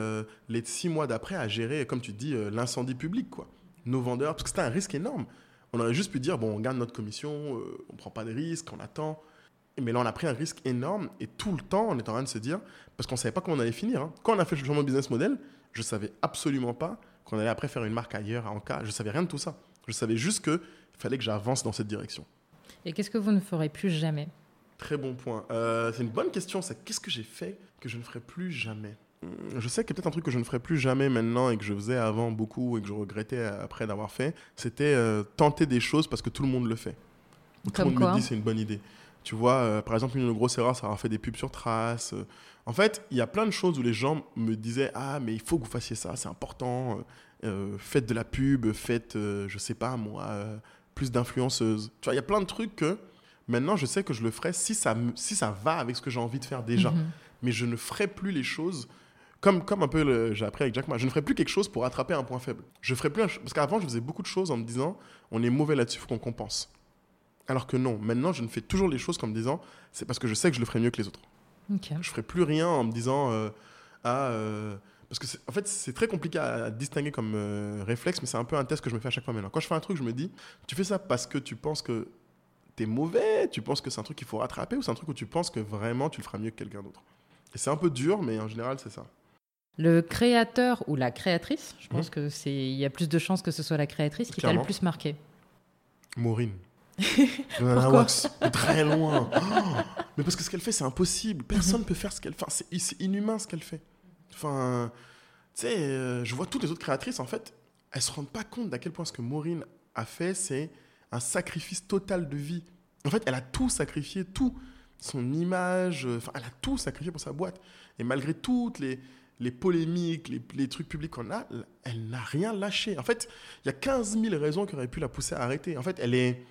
les six mois d'après à gérer, comme tu dis, l'incendie public, quoi. Nos vendeurs, parce que c'était un risque énorme. On aurait juste pu dire, bon, on garde notre commission, on ne prend pas de risques, on attend. Mais là, on a pris un risque énorme et tout le temps, on est en train de se dire, parce qu'on ne savait pas comment on allait finir. Hein. Quand on a fait le changement de business model, je ne savais absolument pas qu'on allait après faire une marque ailleurs, en cas. Je ne savais rien de tout ça. Je savais juste qu'il fallait que j'avance dans cette direction. Et qu'est-ce que vous ne ferez plus jamais? Très bon point. Euh, c'est une bonne question. C'est qu'est-ce que j'ai fait que je ne ferai plus jamais? Hmm, je sais que peut-être un truc que je ne ferai plus jamais maintenant et que je faisais avant beaucoup et que je regrettais après d'avoir fait, c'était euh, tenter des choses parce que tout le monde le fait. tout le monde me dit c'est une bonne idée. Tu vois, euh, par exemple, une grosse erreur, ça avoir fait des pubs sur trace. En fait, il y a plein de choses où les gens me disaient Ah, mais il faut que vous fassiez ça, c'est important. Euh, faites de la pub, faites, euh, je sais pas moi, plus d'influenceuses. Tu vois, il y a plein de trucs que maintenant, je sais que je le ferai si ça, si ça va avec ce que j'ai envie de faire déjà. Mhm. Mais je ne ferai plus les choses comme, comme un peu j'ai appris avec Jack Ma, je ne ferai plus quelque chose pour attraper un point faible. Je ferai plus parce qu'avant je faisais beaucoup de choses en me disant on est mauvais là-dessus, faut qu'on compense. Alors que non, maintenant, je ne fais toujours les choses comme disant, c'est parce que je sais que je le ferai mieux que les autres. Je ne ferai plus rien en me disant, euh, ah, euh, parce que en fait, c'est très compliqué à, distinguer comme euh, réflexe, mais c'est un peu un test que je me fais à chaque fois maintenant. Quand je fais un truc, je me dis, tu fais ça parce que tu penses que tu es mauvais, tu penses que c'est un truc qu'il faut rattraper, ou c'est un truc où tu penses que vraiment tu le feras mieux que quelqu'un d'autre? Et c'est un peu dur, mais en général, c'est ça. Le créateur ou la créatrice, je pense qu'il mmh. que c'est, il y a plus de chances que ce soit la créatrice qui t'a le plus marqué. Maureen. Pourquoi très loin. Oh, mais parce que ce qu'elle fait, c'est impossible. Personne ne peut faire ce qu'elle fait. c'est inhumain ce qu'elle fait. Enfin, tu sais, euh, je vois toutes les autres créatrices, en fait, elles se rendent pas compte d'à quel point ce que Maureen a fait, c'est un sacrifice total de vie. En fait, elle a tout sacrifié, tout. Son image, euh, enfin, elle a tout sacrifié pour sa boîte. Et malgré toutes les, les polémiques, les, les trucs publics qu'on a, elle n'a rien lâché. En fait, il y a 15 000 raisons qui auraient pu la pousser à arrêter. En fait, elle est.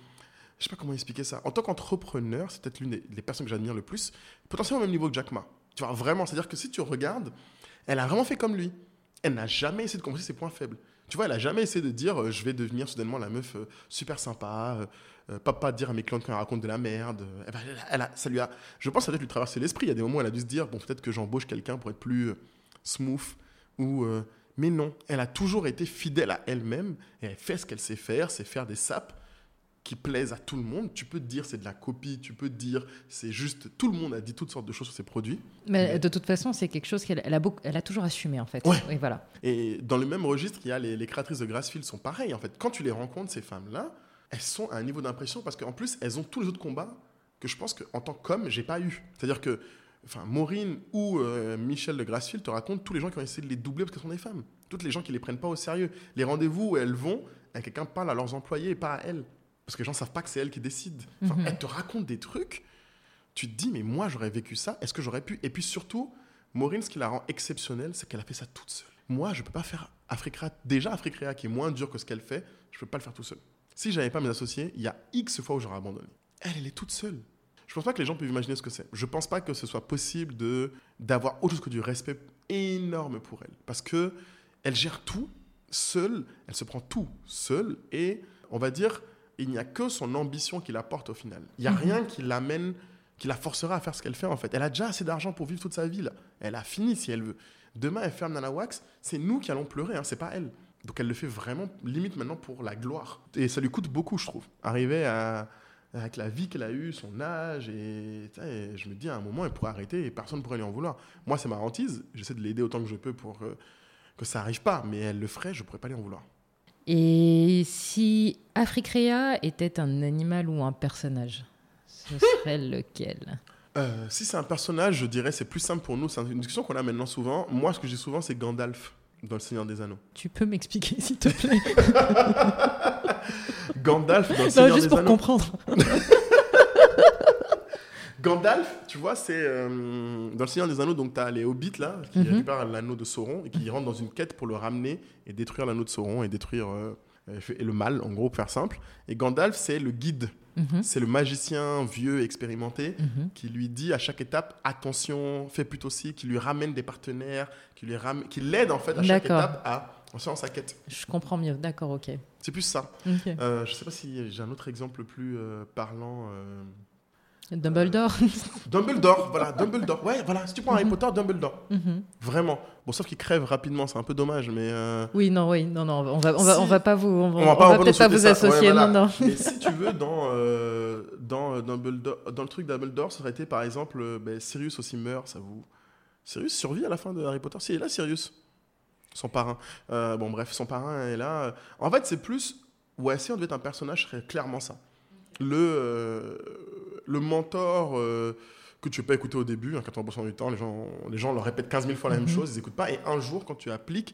Je sais pas comment expliquer ça. En tant qu'entrepreneur, c'est peut-être l'une des, personnes que j'admire le plus, potentiellement au même niveau que Jack Ma. Tu vois, vraiment, c'est-à-dire que si tu regardes, elle a vraiment fait comme lui. Elle n'a jamais essayé de compenser ses points faibles. Tu vois, elle a jamais essayé de dire euh, je vais devenir soudainement la meuf euh, super sympa, euh, euh, pas pas dire à mes clients quand elle raconte de la merde. Elle ça lui a, je pense que ça dû lui traverser l'esprit. Il y a des moments où elle a dû se dire bon, peut-être que j'embauche quelqu'un pour être plus smooth. Ou, mais non, elle a toujours été fidèle à elle-même et elle fait ce qu'elle sait faire, c'est faire des sapes qui plaisent à tout le monde. Tu peux te dire c'est de la copie, tu peux te dire c'est juste. Tout le monde a dit toutes sortes de choses sur ses produits. Mais Mais- de toute façon, c'est quelque chose qu'elle elle a, beaucoup- elle a toujours assumé, en fait. Ouais. Et voilà. Et dans le même registre, il y a les, les créatrices de Grassfield sont pareilles. En fait, quand tu les rencontres, ces femmes-là, elles sont à un niveau d'impression parce qu'en plus, elles ont tous les autres combats que je pense qu'en tant qu'homme, j'ai pas eu. C'est-à-dire que, enfin, Maureen ou euh, Michel de Grassfield te racontent tous les gens qui ont essayé de les doubler parce qu'elles sont des femmes. Toutes les gens qui les prennent pas au sérieux. Les rendez-vous où elles vont, et quelqu'un parle à leurs employés et pas à elles. Parce que les gens savent pas que c'est elles qui. Enfin, Mhm. Elles te racontent des trucs. Tu te dis, mais moi, j'aurais vécu ça. Est-ce que j'aurais pu? Et puis surtout, Maureen, ce qui la rend exceptionnelle, c'est qu'elle a fait ça toute seule. Moi, je peux pas faire Africrea. Déjà, Africrea, qui est moins dur que ce qu'elle fait, je peux pas le faire tout seul. Si j'avais pas mes associés, il y a X fois où j'aurais abandonné. Elle, elle est toute seule. Je pense pas que les gens peuvent imaginer ce que c'est. Je pense pas que ce soit possible de d'avoir autre chose que du respect énorme pour elle, parce que elle gère tout seule. Elle se prend tout seule et on va dire il n'y a que son ambition qui la porte au final. Il n'y a Mhm. rien qui l'amène, qui la forcera à faire ce qu'elle fait en fait. Elle a déjà assez d'argent pour vivre toute sa vie là. Elle a fini si elle veut. Demain, elle ferme Nana Wax, c'est nous qui allons pleurer, hein, c'est pas elle. Donc elle le fait vraiment limite maintenant pour la gloire. Et ça lui coûte beaucoup, je trouve. Arriver à avec la vie qu'elle a eue, son âge, et, je me dis à un moment, elle pourrait arrêter et personne ne pourrait lui en vouloir. Moi, c'est ma hantise, j'essaie de l'aider autant que je peux pour euh, que ça arrive pas, mais elle le ferait, je pourrais pas lui en vouloir. Et si Africrea était un animal ou un personnage, ce serait lequel? Euh, si c'est un personnage, je dirais c'est plus simple pour nous. C'est une discussion qu'on a maintenant souvent. Moi, ce que dis souvent, c'est Gandalf dans Le Seigneur des Anneaux. Tu peux m'expliquer, s'il te plaît? Gandalf dans Le Non, Seigneur juste des pour Anneaux. comprendre. Gandalf, tu vois, c'est euh, dans Le Seigneur des Anneaux, donc tu as les hobbits là, qui Mhm. récupèrent l'anneau de Sauron et qui rentrent dans une quête pour le ramener et détruire l'anneau de Sauron et détruire euh, et le mal, en gros, pour faire simple. Et Gandalf, c'est le guide, Mhm, c'est le magicien vieux, expérimenté, mhm. qui lui dit à chaque étape attention, fais plutôt ci, qui lui ramène des partenaires, qui lui ram- qui l'aide en fait à chaque étape à en sa quête. Je comprends mieux. D'accord, ok. C'est plus ça. Euh, je sais pas si j'ai un autre exemple plus euh, parlant. euh, Dumbledore. Dumbledore, voilà, Dumbledore. Ouais, voilà, si tu prends Harry Mhm. Potter, Dumbledore. Mhm. Vraiment. Bon, sauf qu'il crève rapidement, c'est un peu dommage, mais. euh, Oui, non, oui, non, non, on va, on va, Si- on va pas vous, on va, On peut-être pas vous. Ouais, associer, voilà. non, non. Mais si tu veux, dans, euh, dans, euh, Dumbledore, dans le truc Dumbledore, ça aurait été par exemple, euh, ben, Sirius aussi meurt, ça vous. Sirius survit à la fin de Harry Potter? Si, il est là, Sirius. Son parrain. Euh, bon, bref, son parrain est là. En fait, c'est plus. Ouais, si on devait être un personnage, serait clairement ça. Le, euh, le mentor euh, que tu peux pas écouter au début, hein, 80% du temps, les gens, les gens leur répètent 15 000 fois la même Mhm. chose, ils écoutent pas. Et un jour, quand tu appliques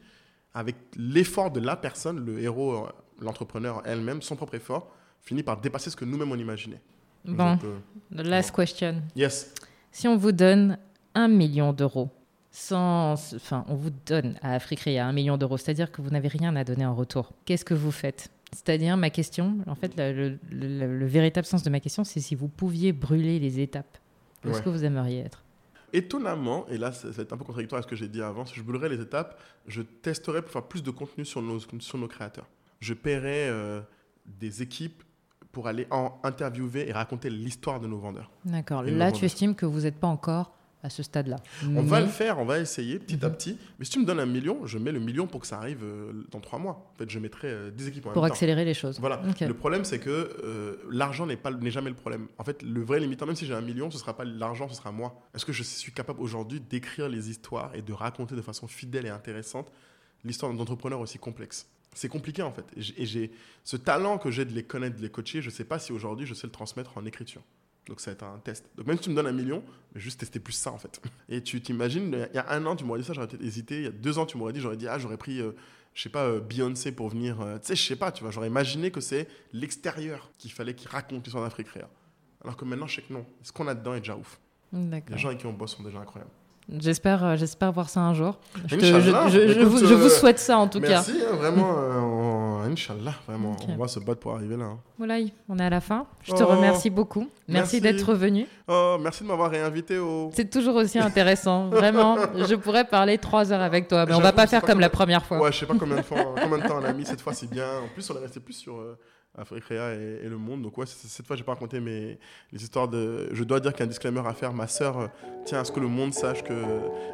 avec l'effort de la personne, le héros, euh, l'entrepreneur elle-même, son propre effort, finit par dépasser ce que nous-mêmes on imaginait. Bon, Donc, euh, the last question. yes. Si on vous donne un million d'euros, sans, enfin, on vous donne à Africrea un million d'euros, c'est-à-dire que vous n'avez rien à donner en retour. Qu'est-ce que vous faites? C'est-à-dire ma question, en fait, le, le- le- le véritable sens de ma question, c'est si vous pouviez brûler les étapes, où est-ce que vous aimeriez être? Étonnamment, et là être un peu contradictoire à ce que j'ai dit avant, si je brûlerais les étapes, je testerais pour faire plus de contenu sur nos, sur nos créateurs. Je paierais euh, des équipes pour aller en interviewer et raconter l'histoire de nos vendeurs. D'accord. Là, tu estimes que vous n'êtes pas encore à ce stade-là. On va le faire, on va essayer petit à Mhm. petit. Mais si tu me donnes un million, je mets le million pour que ça arrive euh, dans trois mois. En fait, je mettrai euh, 10 équipes en pour même temps. accélérer les choses. Voilà. Le problème, c'est que euh, l'argent n'est jamais le problème. En fait, le vrai limitant, même si j'ai un million, ce sera pas l'argent, ce sera moi. Est-ce que je suis capable aujourd'hui d'écrire les histoires et de raconter de façon fidèle et intéressante l'histoire d'un entrepreneur aussi complexe? C'est compliqué en fait. Et j'ai- ce talent que j'ai de les connaître, de les coacher. Je sais pas si aujourd'hui je sais le transmettre en écriture. Donc ça va être un test. Donc même si tu me donnes un million, je vais juste tester plus ça en fait. Et tu t'imagines, il y a un an tu m'aurais dit ça, j'aurais peut-être hésité. Il y a deux ans tu m'aurais dit, j'aurais dit ah j'aurais pris euh, je sais pas, euh, Beyoncé pour venir. euh, tu sais, je sais pas, tu vois. J'aurais imaginé que c'est l'extérieur qu'il fallait qu'il raconte l'histoire d'Afrique Réa. Alors que maintenant, je sais que non. Ce qu'on a dedans est déjà ouf. Les gens avec qui on bosse sont déjà incroyables. J'espère, euh, j'espère voir ça un jour. Je, te- Inch'Allah. je- je- je Écoute, vous, je vous euh, souhaite ça en tout cas. Merci, hein, vraiment. euh, on- Inch'Allah, vraiment. On va se battre pour arriver là. hein. On est à la fin. Je te Oh. remercie beaucoup. Merci. Merci, d'être venu. Oh, merci de m'avoir réinvité au. C'est toujours aussi intéressant. Vraiment, je pourrais parler trois heures avec toi, mais on va pas faire pas comme la première fois. Ouais, je sais pas combien de, fois, combien de temps on a mis cette fois, c'est bien. En plus, on est resté plus sur euh, Afrique Réa et, et le monde. Donc, ouais, cette fois, j'ai pas raconté mes, les histoires de. Je dois dire qu'un disclaimer à faire. Ma sœur euh, tient à ce que le monde sache que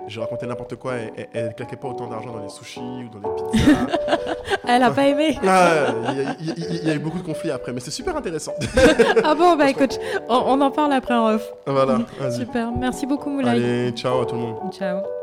j'ai raconté n'importe quoi et et- elle claquait pas autant d'argent dans les sushis ou dans les pizzas. Elle a pas aimé. Ah, Il y, a- y a- y a eu beaucoup de conflits après, mais c'est super intéressant. Ah bon, bah écoute, on, on en parle après en off. voilà. Super. Merci beaucoup, Moulay. Allez, ciao à tout le monde. Ciao.